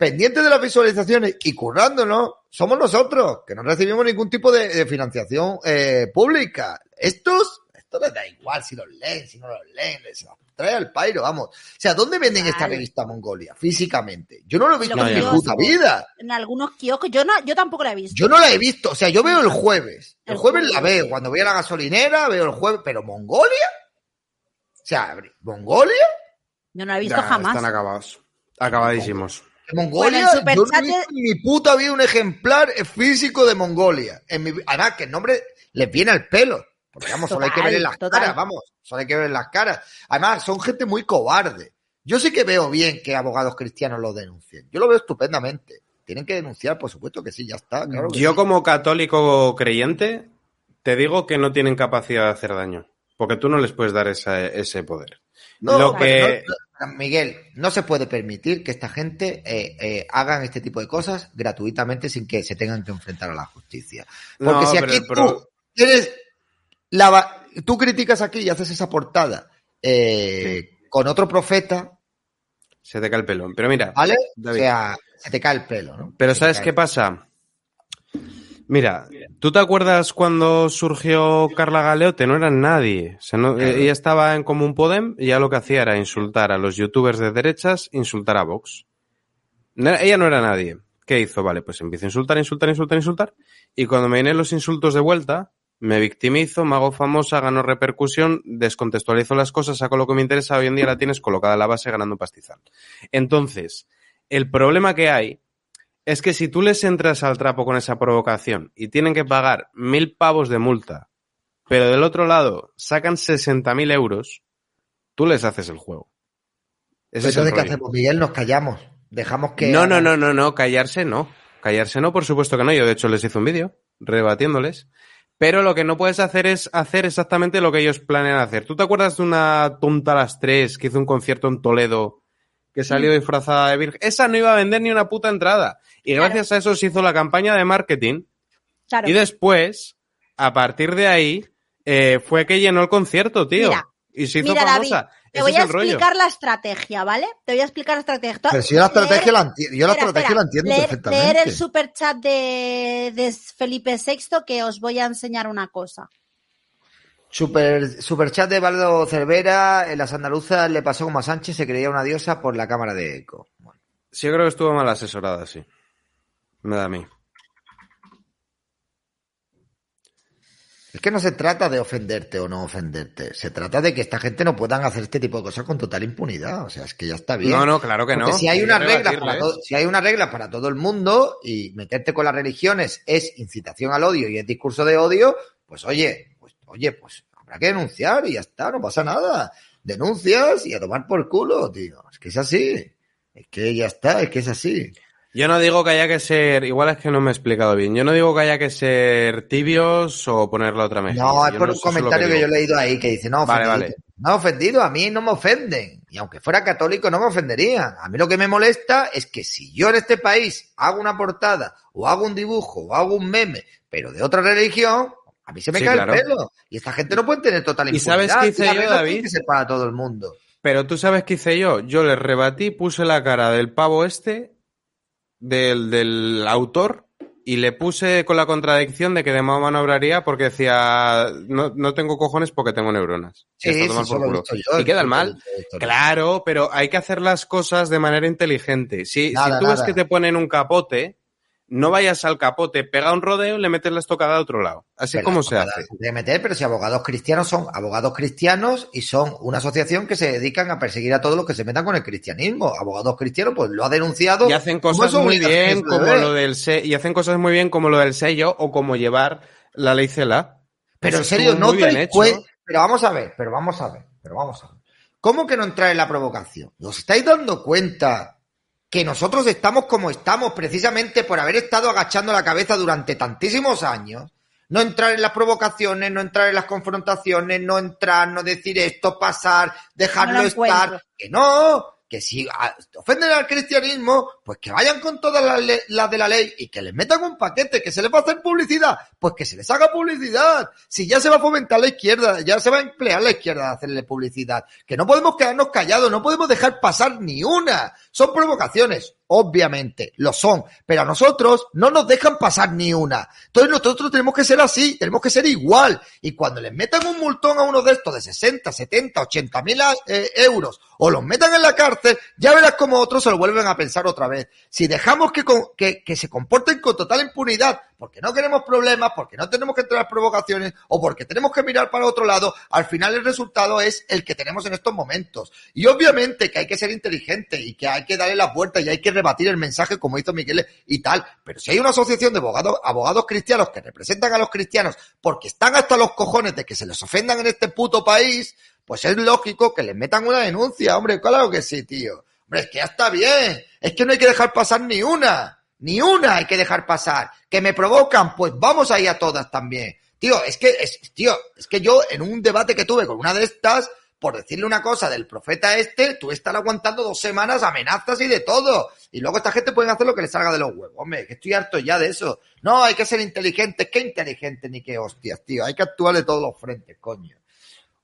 pendientes de las visualizaciones y currándonos somos nosotros, que no recibimos ningún tipo de, de financiación eh, pública. Estos, esto les da igual si los leen, si no los leen, les trae al pairo, vamos. O sea, ¿dónde venden esta revista Mongolia? Físicamente. Yo no lo he visto Lo en mi puta vida. En algunos kioscos, yo no, yo tampoco la he visto. Yo no la he visto, o sea, yo veo el jueves. El El jueves la veo, cuando voy a la gasolinera, veo el jueves, pero Mongolia? O sea, ¿Mongolia? Yo no la he visto Ya, jamás. Están acabados. Acabadísimos. Mongolia, Bueno, el yo no he visto en mi puta vida un ejemplar físico de Mongolia. En mi, además, que el nombre les viene al pelo. Porque vamos, solo hay que ver en las total. caras, vamos, solo hay que ver en las caras. Además, son gente muy cobarde. Yo sí que veo bien que abogados cristianos lo denuncien. Yo lo veo estupendamente. Tienen que denunciar, por supuesto que sí, ya está. Claro Yo sí. como católico creyente te digo que no tienen capacidad de hacer daño. Porque tú no les puedes dar esa- ese poder. No, Lo que... no- no, Miguel, no se puede permitir que esta gente eh, eh, hagan este tipo de cosas gratuitamente sin que se tengan que enfrentar a la justicia. Porque si aquí tú eres la tú criticas aquí y haces esa portada eh, con otro profeta, Se te cae el pelo. Pero mira, ¿vale? David. O sea, se te cae el pelo, ¿no? Pero Se ¿sabes qué pasa? Mira, ¿tú te acuerdas cuando surgió Carla Galeote? No era nadie. O sea, no- eh, ella estaba en Común Podem y ya lo que hacía era insultar a los youtubers de derechas, insultar a Vox. No ella no era nadie. ¿Qué hizo? Vale, pues empiezo a insultar, insultar, insultar, insultar. Y cuando me vienen los insultos de vuelta, me victimizo, me hago famosa, gano repercusión, descontextualizo las cosas, saco lo que me interesa, hoy en día la tienes colocada en la base ganando un pastizal. Entonces, el problema que hay es que si tú les entras al trapo con esa provocación y tienen que pagar mil pavos de multa, pero del otro lado sacan 60.000 euros, tú les haces el juego. Ese es el Entonces, ¿qué hacemos, Miguel? Nos callamos. Dejamos que. No, no, no, no, no, callarse no. Callarse no, por supuesto que no. Yo de hecho les hice un vídeo rebatiéndoles. Pero lo que no puedes hacer es hacer exactamente lo que ellos planean hacer. ¿Tú te acuerdas de una tonta a las tres que hizo un concierto en Toledo que salió disfrazada de virgen? Esa no iba a vender ni una puta entrada. Y gracias a eso se hizo la campaña de marketing. Claro. Y después, a partir de ahí, eh, fue que llenó el concierto, tío. Mira, y se hizo mira, famosa. Te voy a explicar la estrategia, ¿vale? Te voy a explicar la estrategia. Pero si yo la estrategia Leer- la enti- yo la Espera, estrategia espera. la entiendo leer, perfectamente. Leer el superchat de, de Felipe VI que os voy a enseñar una cosa. Super, superchat de Valdo Cervera, en las andaluzas le pasó como a Sánchez, se creía una diosa por la cámara de eco. Sí, yo creo que estuvo mal asesorada, sí. Me da a mí. Es que no se trata de ofenderte o no ofenderte, se trata de que esta gente no puedan hacer este tipo de cosas con total impunidad. O sea, es que ya está bien. No, no, claro que Porque no. Si hay Hay una que regla rebatirles. para todo, si hay una regla para todo el mundo y meterte con las religiones es incitación al odio y es discurso de odio, pues oye, pues oye, pues habrá que denunciar y ya está, no pasa nada. Denuncias y a tomar por culo, tío. Es que es así. Es que ya está, es que es así. Yo no digo que haya que ser, igual es que no me he explicado bien. Yo no digo que haya que ser tibios o poner la otra mejilla. No, es por no- un comentario que, yo he leído ahí que dice, no, Vale, ofendido. vale. No, ofendido, a mí no me ofenden. Y aunque fuera católico, no me ofenderían. A mí lo que me molesta es que si yo en este país hago una portada, o hago un dibujo, o hago un meme, pero de otra religión, a mí se me Sí, cae claro. el pelo. Y esta gente no puede tener total ¿Y impunidad. sabes qué hice yo, David? que ser para todo el mundo. Pero tú sabes qué hice yo. Yo le rebatí, puse la cara del pavo este, del, del autor, y le puse con la contradicción de que de Mahoma no obraría porque decía, no, no tengo cojones porque tengo neuronas. Sí, Y sí, eso por culo. yo, y queda el eso mal. Claro, pero hay que hacer las cosas de manera inteligente. Si, Nada, si tú ves que te ponen un capote, no vayas al capote, pega un rodeo y le metes la estocada a otro lado. Así es como se hace. meter, pero si abogados cristianos son abogados cristianos y son una asociación que se dedican a perseguir a todos los que se metan con el cristianismo. Abogados cristianos, pues lo ha denunciado. Y hacen ¿Cómo cosas muy bien como lo del se y hacen cosas muy bien como lo del sello o como llevar la ley CELA. Pero en serio, no te Pero vamos a ver, pero vamos a ver, pero vamos a ver. ¿Cómo que no entrar en la provocación? ¿Os estáis dando cuenta que nosotros estamos como estamos precisamente por haber estado agachando la cabeza durante tantísimos años? No entrar en las provocaciones, no entrar en las confrontaciones, no entrar, no decir esto, pasar, dejarlo No estar. Que no, que si a- ofenden al cristianismo, pues que vayan con todas las de la ley y que les metan un paquete, que se les va a hacer publicidad, pues que se les haga publicidad. Si ya se va a fomentar la izquierda, ya se va a emplear la izquierda a hacerle publicidad. Que no podemos quedarnos callados, no podemos dejar pasar ni una. Son provocaciones, obviamente, lo son, pero a nosotros no nos dejan pasar ni una. Entonces nosotros tenemos que ser así, tenemos que ser igual. Y cuando les metan un multón a uno de estos de 60, 70, 80 mil eh, euros o los metan en la cárcel, ya verás como otros se lo vuelven a pensar otra vez. Si dejamos que, que, que se comporten con total impunidad, porque no queremos problemas, porque no tenemos que entrar en provocaciones o porque tenemos que mirar para otro lado, al final el resultado es el que tenemos en estos momentos. Y obviamente que hay que ser inteligente y que hay que darle la puerta y hay que rebatir el mensaje como hizo Miguel y tal. Pero si hay una asociación de abogados, abogados cristianos que representan a los cristianos porque están hasta los cojones de que se les ofendan en este puto país, pues es lógico que les metan una denuncia, hombre, claro que sí, tío. Hombre, es que ya está bien. Es que no hay que dejar pasar ni una. Ni una hay que dejar pasar. Que me provocan, pues vamos ahí a todas también. Tío, es que, es, tío, es que yo en un debate que tuve con una de estas, por decirle una cosa del profeta este, tú estás aguantando dos semanas amenazas y de todo. Y luego esta gente puede hacer lo que les salga de los huevos. Hombre, que estoy harto ya de eso. No, hay que ser inteligentes. ¿Qué inteligente ni qué hostias, tío? Hay que actuar de todos los frentes, coño.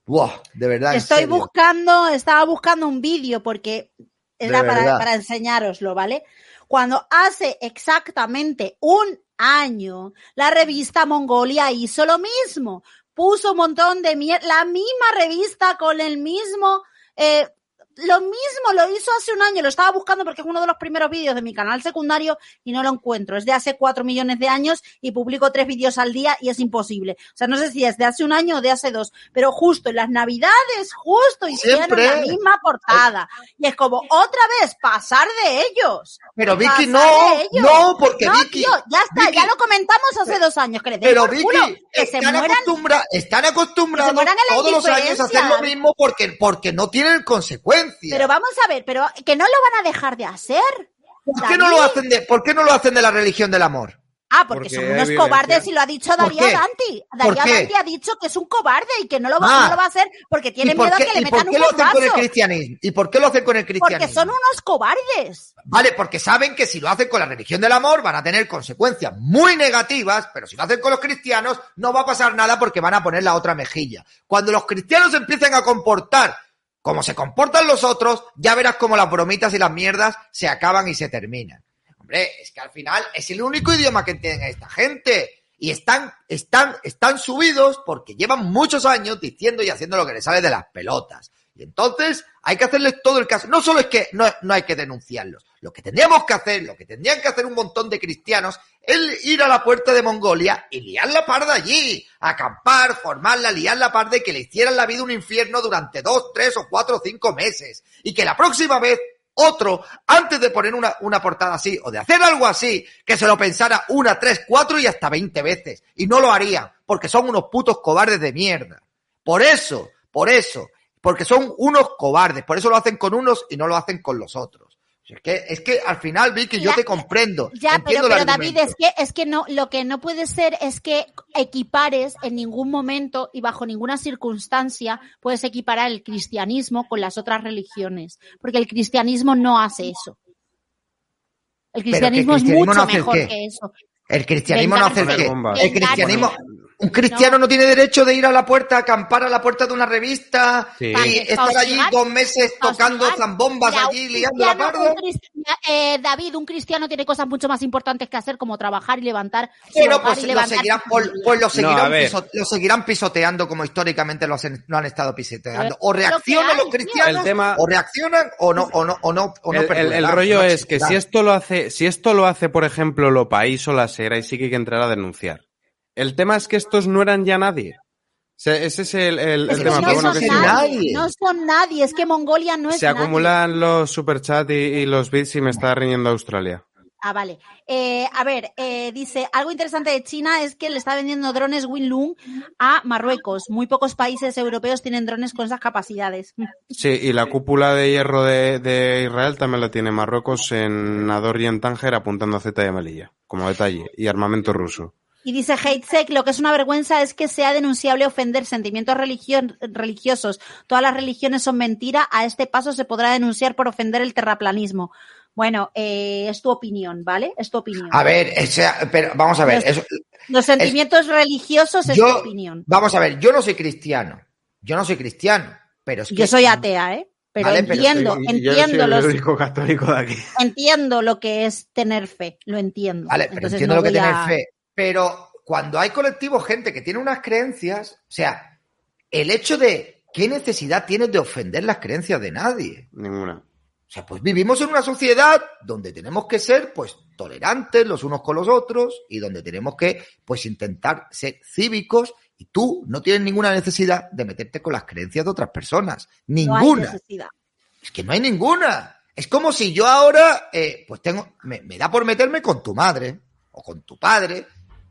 Buah, de verdad. en Estoy serio. buscando, estaba buscando un vídeo porque era para, para enseñároslo, ¿vale? Cuando hace exactamente un año, la revista Mongolia hizo lo mismo. Puso un montón de mierda, la misma revista con el mismo, eh, lo mismo lo hizo hace un año, lo estaba buscando porque es uno de los primeros vídeos de mi canal secundario y no lo encuentro. Es de hace cuatro millones de años y publico tres vídeos al día y es imposible. O sea, no sé si es de hace un año o de hace dos, pero justo en las navidades, justo hicieron la misma portada. Y es como otra vez pasar de ellos. Pero Vicky, no, no, porque No, Vicky. tío, ya está, Vicky, ya lo comentamos hace dos años, que Pero Vicky, culo, que se están, mueran. acostumbra- están acostumbrados todos los años a hacer lo mismo porque, porque no tienen consecuencias. Pero vamos a ver, pero que no lo van a dejar de hacer. ¿Por qué no lo hacen de, ¿por qué no lo hacen de la religión del amor? Ah, porque, Porque son unos cobardes y lo ha dicho ¿Por Daría? Danti. ¿Por Daría? Danti ha dicho que es un cobarde y que no lo va, Ah. no lo va a hacer porque tiene ¿Y por miedo a que le metan qué un lo hacen con el bombazo. cristianismo? ¿Y por qué lo hacen con el cristianismo? Porque son unos cobardes. Vale, porque saben que si lo hacen con la religión del amor van a tener consecuencias muy negativas, pero si lo hacen con los cristianos no va a pasar nada porque van a poner la otra mejilla. Cuando los cristianos empiecen a comportar como se comportan los otros, ya verás cómo las bromitas y las mierdas se acaban y se terminan. Hombre, es que al final es el único idioma que tienen esta gente. Y están, están, están subidos porque llevan muchos años diciendo y haciendo lo que les sale de las pelotas. Y entonces hay que hacerles todo el caso. No solo es que no, no hay que denunciarlos. Lo que tendríamos que hacer, lo que tendrían que hacer un montón de cristianos, es ir a la puerta de Mongolia y liar la parda allí. Acampar, formarla, liar la parda y que le hicieran la vida un infierno durante dos, tres o cuatro o cinco meses. Y que la próxima vez otro, antes de poner una, una portada así o de hacer algo así, que se lo pensara una, tres, cuatro y hasta veinte veces. Y no lo harían, porque son unos putos cobardes de mierda. Por eso, por eso, porque son unos cobardes, por eso lo hacen con unos y no lo hacen con los otros. Es que, es que al final, Vicky, yo te comprendo. Ya, pero, pero David, es que, es que no, lo que no puede ser es que equipares en ningún momento y bajo ninguna circunstancia puedes equiparar el cristianismo con las otras religiones, porque el cristianismo no hace eso. El cristianismo es mucho no mejor qué. que eso. El cristianismo no hace el qué. cristianismo, un cristiano no. tiene derecho de ir a la puerta, acampar a la puerta de una revista Sí. y estar allí dos meses tocando zambombas Ya, allí, liando la parda. un cristiano- eh, David, un cristiano tiene cosas mucho más importantes que hacer como trabajar y levantar hogar pues y lo levantar seguirán, su pues, familia. pues lo, a seguirán ver. piso- lo seguirán pisoteando como históricamente lo, hacen- lo han estado pisoteando. Pero O lo reaccionan hay, los cristianos, El tema- o reaccionan o no, o no, o no, o no el, el- rollo no es que si esto lo hace, si esto lo hace, por ejemplo, lo país o la sera, y sí que hay que entrar a denunciar. El tema es que estos no eran ya nadie. O sea, ese es el, el- Es el tema. no bueno, son que nadie, nadie. no son nadie, es que Mongolia no es se nadie. acumulan los superchats y, y los bits y me está riñendo Australia. Ah, vale. Eh, a ver, eh, dice, algo interesante de China es que le está vendiendo drones Winlung a Marruecos. Muy pocos países europeos tienen drones con esas capacidades. Sí, y la cúpula de hierro de, de Israel también la tiene Marruecos en Ador y en Tánger apuntando a Z y a Melilla, como detalle, y armamento ruso. Y dice Heitsek, lo que es una vergüenza es que sea denunciable ofender sentimientos religio- religiosos. Todas las religiones son mentira. A este paso se podrá denunciar por ofender el terraplanismo. Bueno, eh, es tu opinión, ¿vale? Es tu opinión. A ver, o sea, pero vamos a ver, Los- sentimientos religiosos es tu opinión. vamos a ver, yo no soy cristiano, yo no soy cristiano, pero es que Yo soy atea, ¿eh? Pero Vale, pero entiendo, Soy- entiendo, soy el los, único católico de aquí. entiendo lo que es tener fe, lo entiendo. Vale, pero Entonces entiendo no lo que voy tener a- fe. Pero cuando hay colectivos, gente que tiene unas creencias, o sea, el hecho de qué necesidad tienes de ofender las creencias de nadie. Ninguna. O sea, pues vivimos en una sociedad donde tenemos que ser, pues, tolerantes los unos con los otros y donde tenemos que, pues, intentar ser cívicos y tú no tienes ninguna necesidad de meterte con las creencias de otras personas. No hay Ninguna. necesidad. Es que no hay ninguna. Es como si yo ahora, eh, pues tengo, me, me da por meterme con tu madre o con tu padre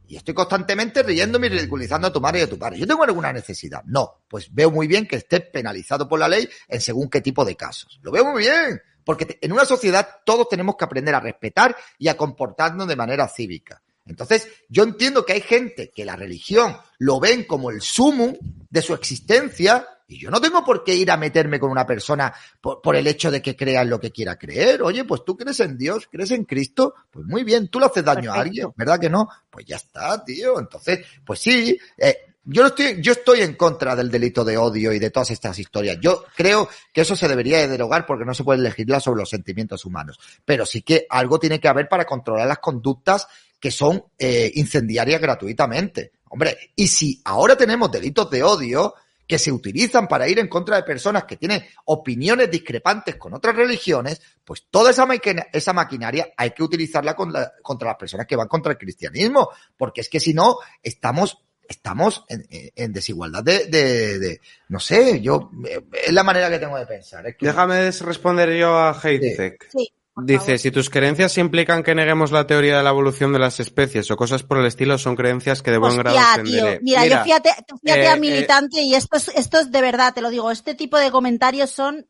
y estoy constantemente riéndome y ridiculizando a tu madre y a tu padre. ¿Yo tengo alguna necesidad? No. Pues veo muy bien que esté penalizado por la ley en según qué tipo de casos. Lo veo muy bien. Porque en una sociedad todos tenemos que aprender a respetar y a comportarnos de manera cívica. Entonces, yo entiendo que hay gente que la religión lo ven como el sumum de su existencia y yo no tengo por qué ir a meterme con una persona por, por el hecho de que crea en lo que quiera creer. Oye, pues tú crees en Dios, crees en Cristo, pues muy bien, tú le haces daño a alguien, ¿verdad que no? Pues ya está, tío. Entonces, pues sí, eh, yo no estoy, yo estoy en contra del delito de odio y de todas estas historias. Yo creo que eso se debería de derogar porque no se puede legislar sobre los sentimientos humanos. Pero sí que algo tiene que haber para controlar las conductas que son eh, incendiarias gratuitamente. Hombre, y si ahora tenemos delitos de odio que se utilizan para ir en contra de personas que tienen opiniones discrepantes con otras religiones, pues toda esa, maquina- esa maquinaria hay que utilizarla con la- contra las personas que van contra el cristianismo, porque es que si no, estamos estamos en, desigualdad de, de- de- no sé, yo, eh, es la manera que tengo de pensar. es que- Déjame responder yo a Heitzek. Sí, Dice, si tus creencias implican que neguemos la teoría de la evolución de las especies o cosas por el estilo, son creencias que de buen grado Hostia, ofenderé. Mira, yo fíjate, fíjate eh, a eh, militante y esto es, esto es de verdad, te lo digo, este tipo de comentarios son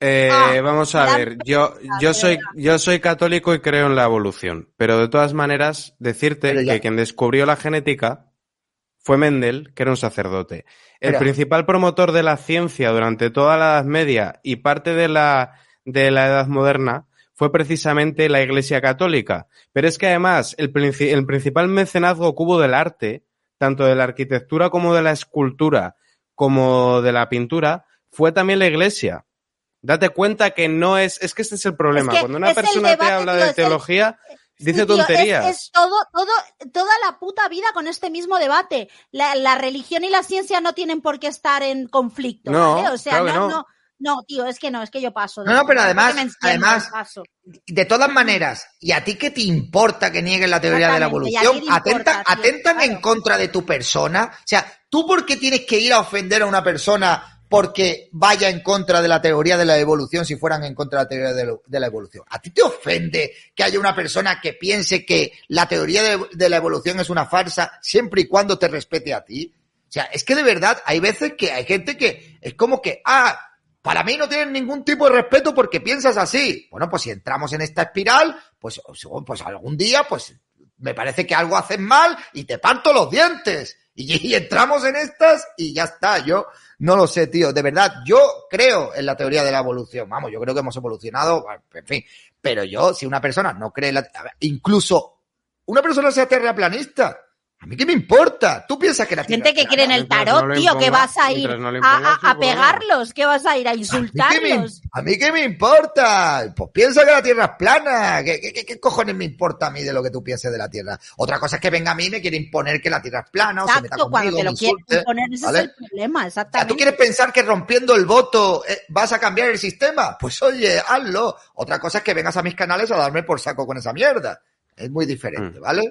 Eh, Ah, vamos a ver, yo, yo soy, yo soy católico y creo en la evolución, pero de todas maneras, decirte que quien descubrió la genética fue Mendel, que era un sacerdote. El Pero- principal promotor de la ciencia durante toda la Edad Media y parte de la, de la Edad Moderna fue precisamente la Iglesia Católica. Pero es que además, el, princi- el principal mecenazgo que hubo del arte, tanto de la arquitectura como de la escultura, como de la pintura, fue también la iglesia. Date cuenta que no es, es que este es el problema. Es que Cuando una persona debate, te habla tío, de el- teología, dice Sí, tío, es- tonterías. Es, todo, todo, toda la puta vida con este mismo debate. La, la religión y la ciencia no tienen por qué estar en conflicto. No, ¿vale? O sea, claro que no, no. no, no, tío, es que no, es que yo paso. No, no, pero además- enciendo, además- paso. De todas maneras, ¿y a ti qué te importa que nieguen la teoría de la Exactamente, ¿y a evolución? importa, ¿Atentan, tío? atentan en contra de tu persona? O sea, ¿tú por qué tienes que ir a ofender a una persona porque vaya en contra de la teoría de la evolución si fueran en contra de la teoría de, lo- de la evolución? ¿A ti te ofende que haya una persona que piense que la teoría de, de la evolución es una farsa siempre y cuando te respete a ti? O sea, es que de verdad hay veces que hay gente que es como que, ah, para mí no tienen ningún tipo de respeto porque piensas así. Bueno, pues si entramos en esta espiral, pues, pues algún día, pues me parece que algo haces mal y te parto los dientes. Y, entramos en estas y ya está. Yo no lo sé, tío. De verdad, yo creo en la teoría de la evolución. Vamos, yo creo que hemos evolucionado, en fin. Pero yo, si una persona no cree en la... Incluso una persona sea terraplanista. ¿A mí qué me importa? ¿Tú piensas que la Tierra Gente que cree en el tarot, tío, que vas a ir no a, pegarlos, que vas a ir a ¿A mí, qué me, insultarlos. a mí qué me importa? Pues piensa que la Tierra es plana. ¿Qué, qué- qué- qué cojones me importa a mí de lo que tú pienses de la Tierra? Otra cosa es que venga a mí y me quiere imponer que la Tierra es plana o se meta Exacto, cuando conmigo, te me lo quieren insulte, imponer, ese ¿vale? es el problema, O sea, exactamente. ¿Tú quieres pensar que rompiendo el voto eh, vas a cambiar el sistema? Pues oye, hazlo. Otra cosa es que vengas a mis canales a darme por saco con esa mierda. Es muy diferente, Mm. ¿vale?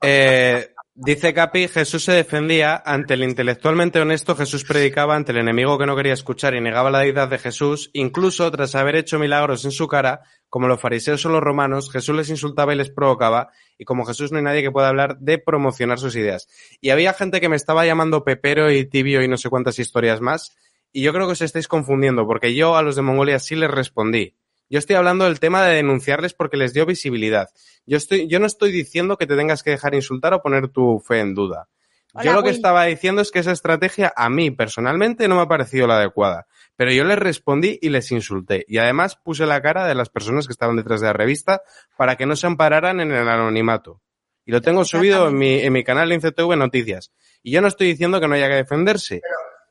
Eh, dice Capi, Jesús se defendía ante el intelectualmente honesto, Jesús predicaba ante el enemigo que no quería escuchar y negaba la deidad de Jesús, incluso tras haber hecho milagros en su cara, como los fariseos o los romanos, Jesús les insultaba y les provocaba, y como Jesús no hay nadie que pueda hablar de promocionar sus ideas. Y había gente que me estaba llamando pepero y tibio y no sé cuántas historias más, y yo creo que os estáis confundiendo, porque yo a los de Mongolia sí les respondí. Yo estoy hablando del tema de denunciarles porque les dio visibilidad. Yo estoy, yo no estoy diciendo que te tengas que dejar insultar o poner tu fe en duda. Hola, yo lo que Will. estaba diciendo es que esa estrategia a mí personalmente no me ha parecido la adecuada. Pero yo les respondí y les insulté. Y además puse la cara de las personas que estaban detrás de la revista para que no se ampararan en el anonimato. Y lo tengo subido en mi, en mi canal CTV Noticias. Y yo no estoy diciendo que no haya que defenderse.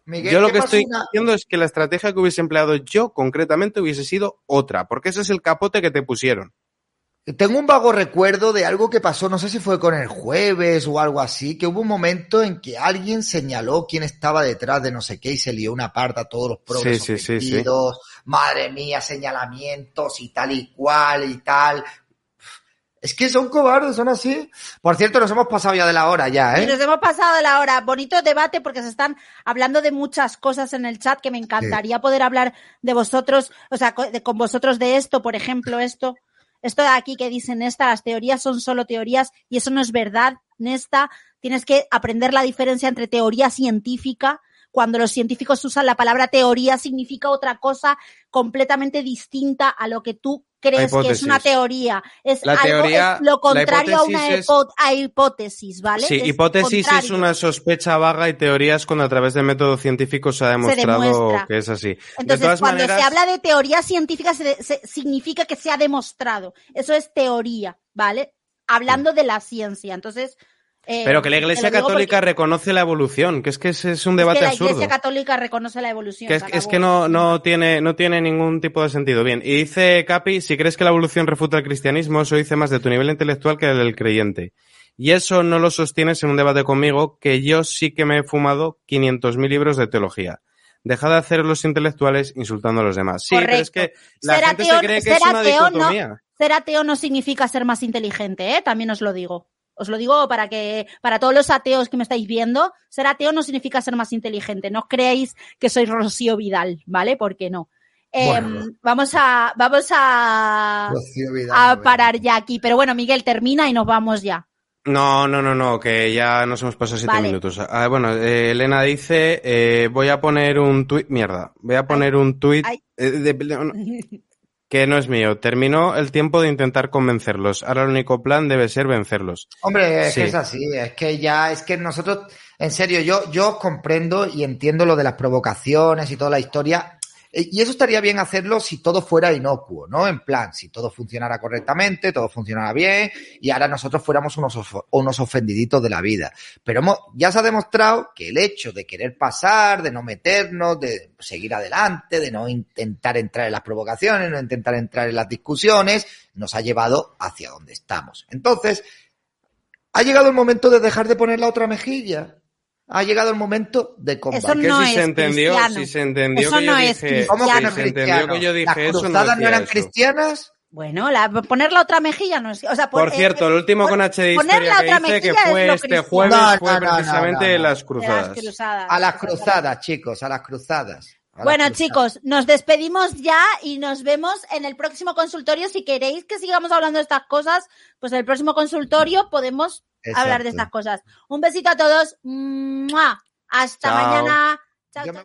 Miguel, Yo lo ¿qué que estoy una- diciendo es que la estrategia que hubiese empleado yo concretamente hubiese sido otra, porque ese es el capote que te pusieron. Tengo un vago recuerdo de algo que pasó, no sé si fue con el jueves o algo así, que hubo un momento en que alguien señaló quién estaba detrás de no sé qué y se lió una parta a todos los progres Sí, sí, sí. Madre mía, señalamientos y tal y cual y tal. Es que son cobardes, son así. Por cierto, nos hemos pasado ya de la hora ya, Y ¿eh? nos hemos pasado de la hora. Bonito debate porque se están hablando de muchas cosas en el chat que me encantaría poder hablar de vosotros, o sea, con vosotros de esto, por ejemplo, esto. Esto de aquí que dicen esta, las teorías son solo teorías y eso no es verdad, Nesta. Tienes que aprender la diferencia entre teoría científica. Cuando los científicos usan la palabra teoría significa otra cosa completamente distinta a lo que tú crees que es una teoría. Es La algo, teoría- es lo contrario a una hipótesis es- hipo- a hipótesis, ¿vale? Sí, Es hipótesis es una sospecha vaga y teorías cuando a través de métodos científicos se ha demostrado que es así. de Entonces, todas cuando maneras, se habla de teoría científica, se- se- significa que se ha demostrado. Eso es teoría, ¿vale? Hablando de la ciencia. Entonces. Eh, pero que la Iglesia Católica porque reconoce la evolución, que es que ese es un es debate que la absurdo. Iglesia Católica reconoce la evolución. Que es, es que no, no tiene, no tiene ningún tipo de sentido. Bien, y dice Capi, si crees que la evolución refuta el cristianismo, eso dice más de tu nivel intelectual que del creyente. Y eso no lo sostienes en un debate conmigo, que yo sí que me he fumado 500.000 libros de teología. Deja de hacer los intelectuales insultando a los demás. Sí, pero es que la gente se cree que es una ateo no- dicotomía. Ser ateo no significa ser más inteligente, ¿eh? También os lo digo. Os lo digo para que, para todos los ateos que me estáis viendo, ser ateo no significa ser más inteligente. No creéis que soy Rocío Vidal, ¿vale? Porque no. Eh, Bueno. Vamos a, vamos a, Rocío Vidal, a no, parar ya aquí. Pero bueno, Miguel, termina y nos vamos ya. No, no, no, no, que ya nos hemos pasado siete Vale. minutos. Ah, bueno, eh, Elena dice, eh, voy a poner un tuit, mierda, voy a poner un tuit eh, de- de- no, que no es mío. Terminó el tiempo de intentar convencerlos. Ahora el único plan debe ser vencerlos. Hombre, es Sí. que es así, es que ya, es que nosotros, en serio, yo, yo comprendo y entiendo lo de las provocaciones y toda la historia. Eh, y eso estaría bien hacerlo si todo fuera inocuo, ¿no? En plan, si todo funcionara correctamente, todo funcionara bien y ahora nosotros fuéramos unos, unos ofendiditos de la vida. Pero hemos- ya se ha demostrado que el hecho de querer pasar, de no meternos, de seguir adelante, de no intentar entrar en las provocaciones, no intentar entrar en las discusiones, nos ha llevado hacia donde estamos. Entonces, ha llegado el momento de dejar de poner la otra mejilla. Ha llegado el momento de combatir. Eso no que si se es entendió, cristiano. si se entendió Eso que no yo es dije, ¿Cómo si que no es se entendió que yo dije ¿Las eso, no cruzadas no eran eso. cristianas? Bueno, la, poner la otra mejilla no es. O sea, Por cierto, eh, el último con H de poner historia la que otra hice, que mejilla fue es este jueves, No, fue no, no, no, precisamente no, no. las cruzadas. las cruzadas. A las cruzadas, chicos, a las cruzadas. A las Bueno, cruzadas. chicos, nos despedimos ya y nos vemos en el próximo consultorio. Si queréis que sigamos hablando de estas cosas, pues en el próximo consultorio podemos hablar de estas cosas. Un besito a todos. ¡Mua! Hasta Chao. mañana. Chao, chao.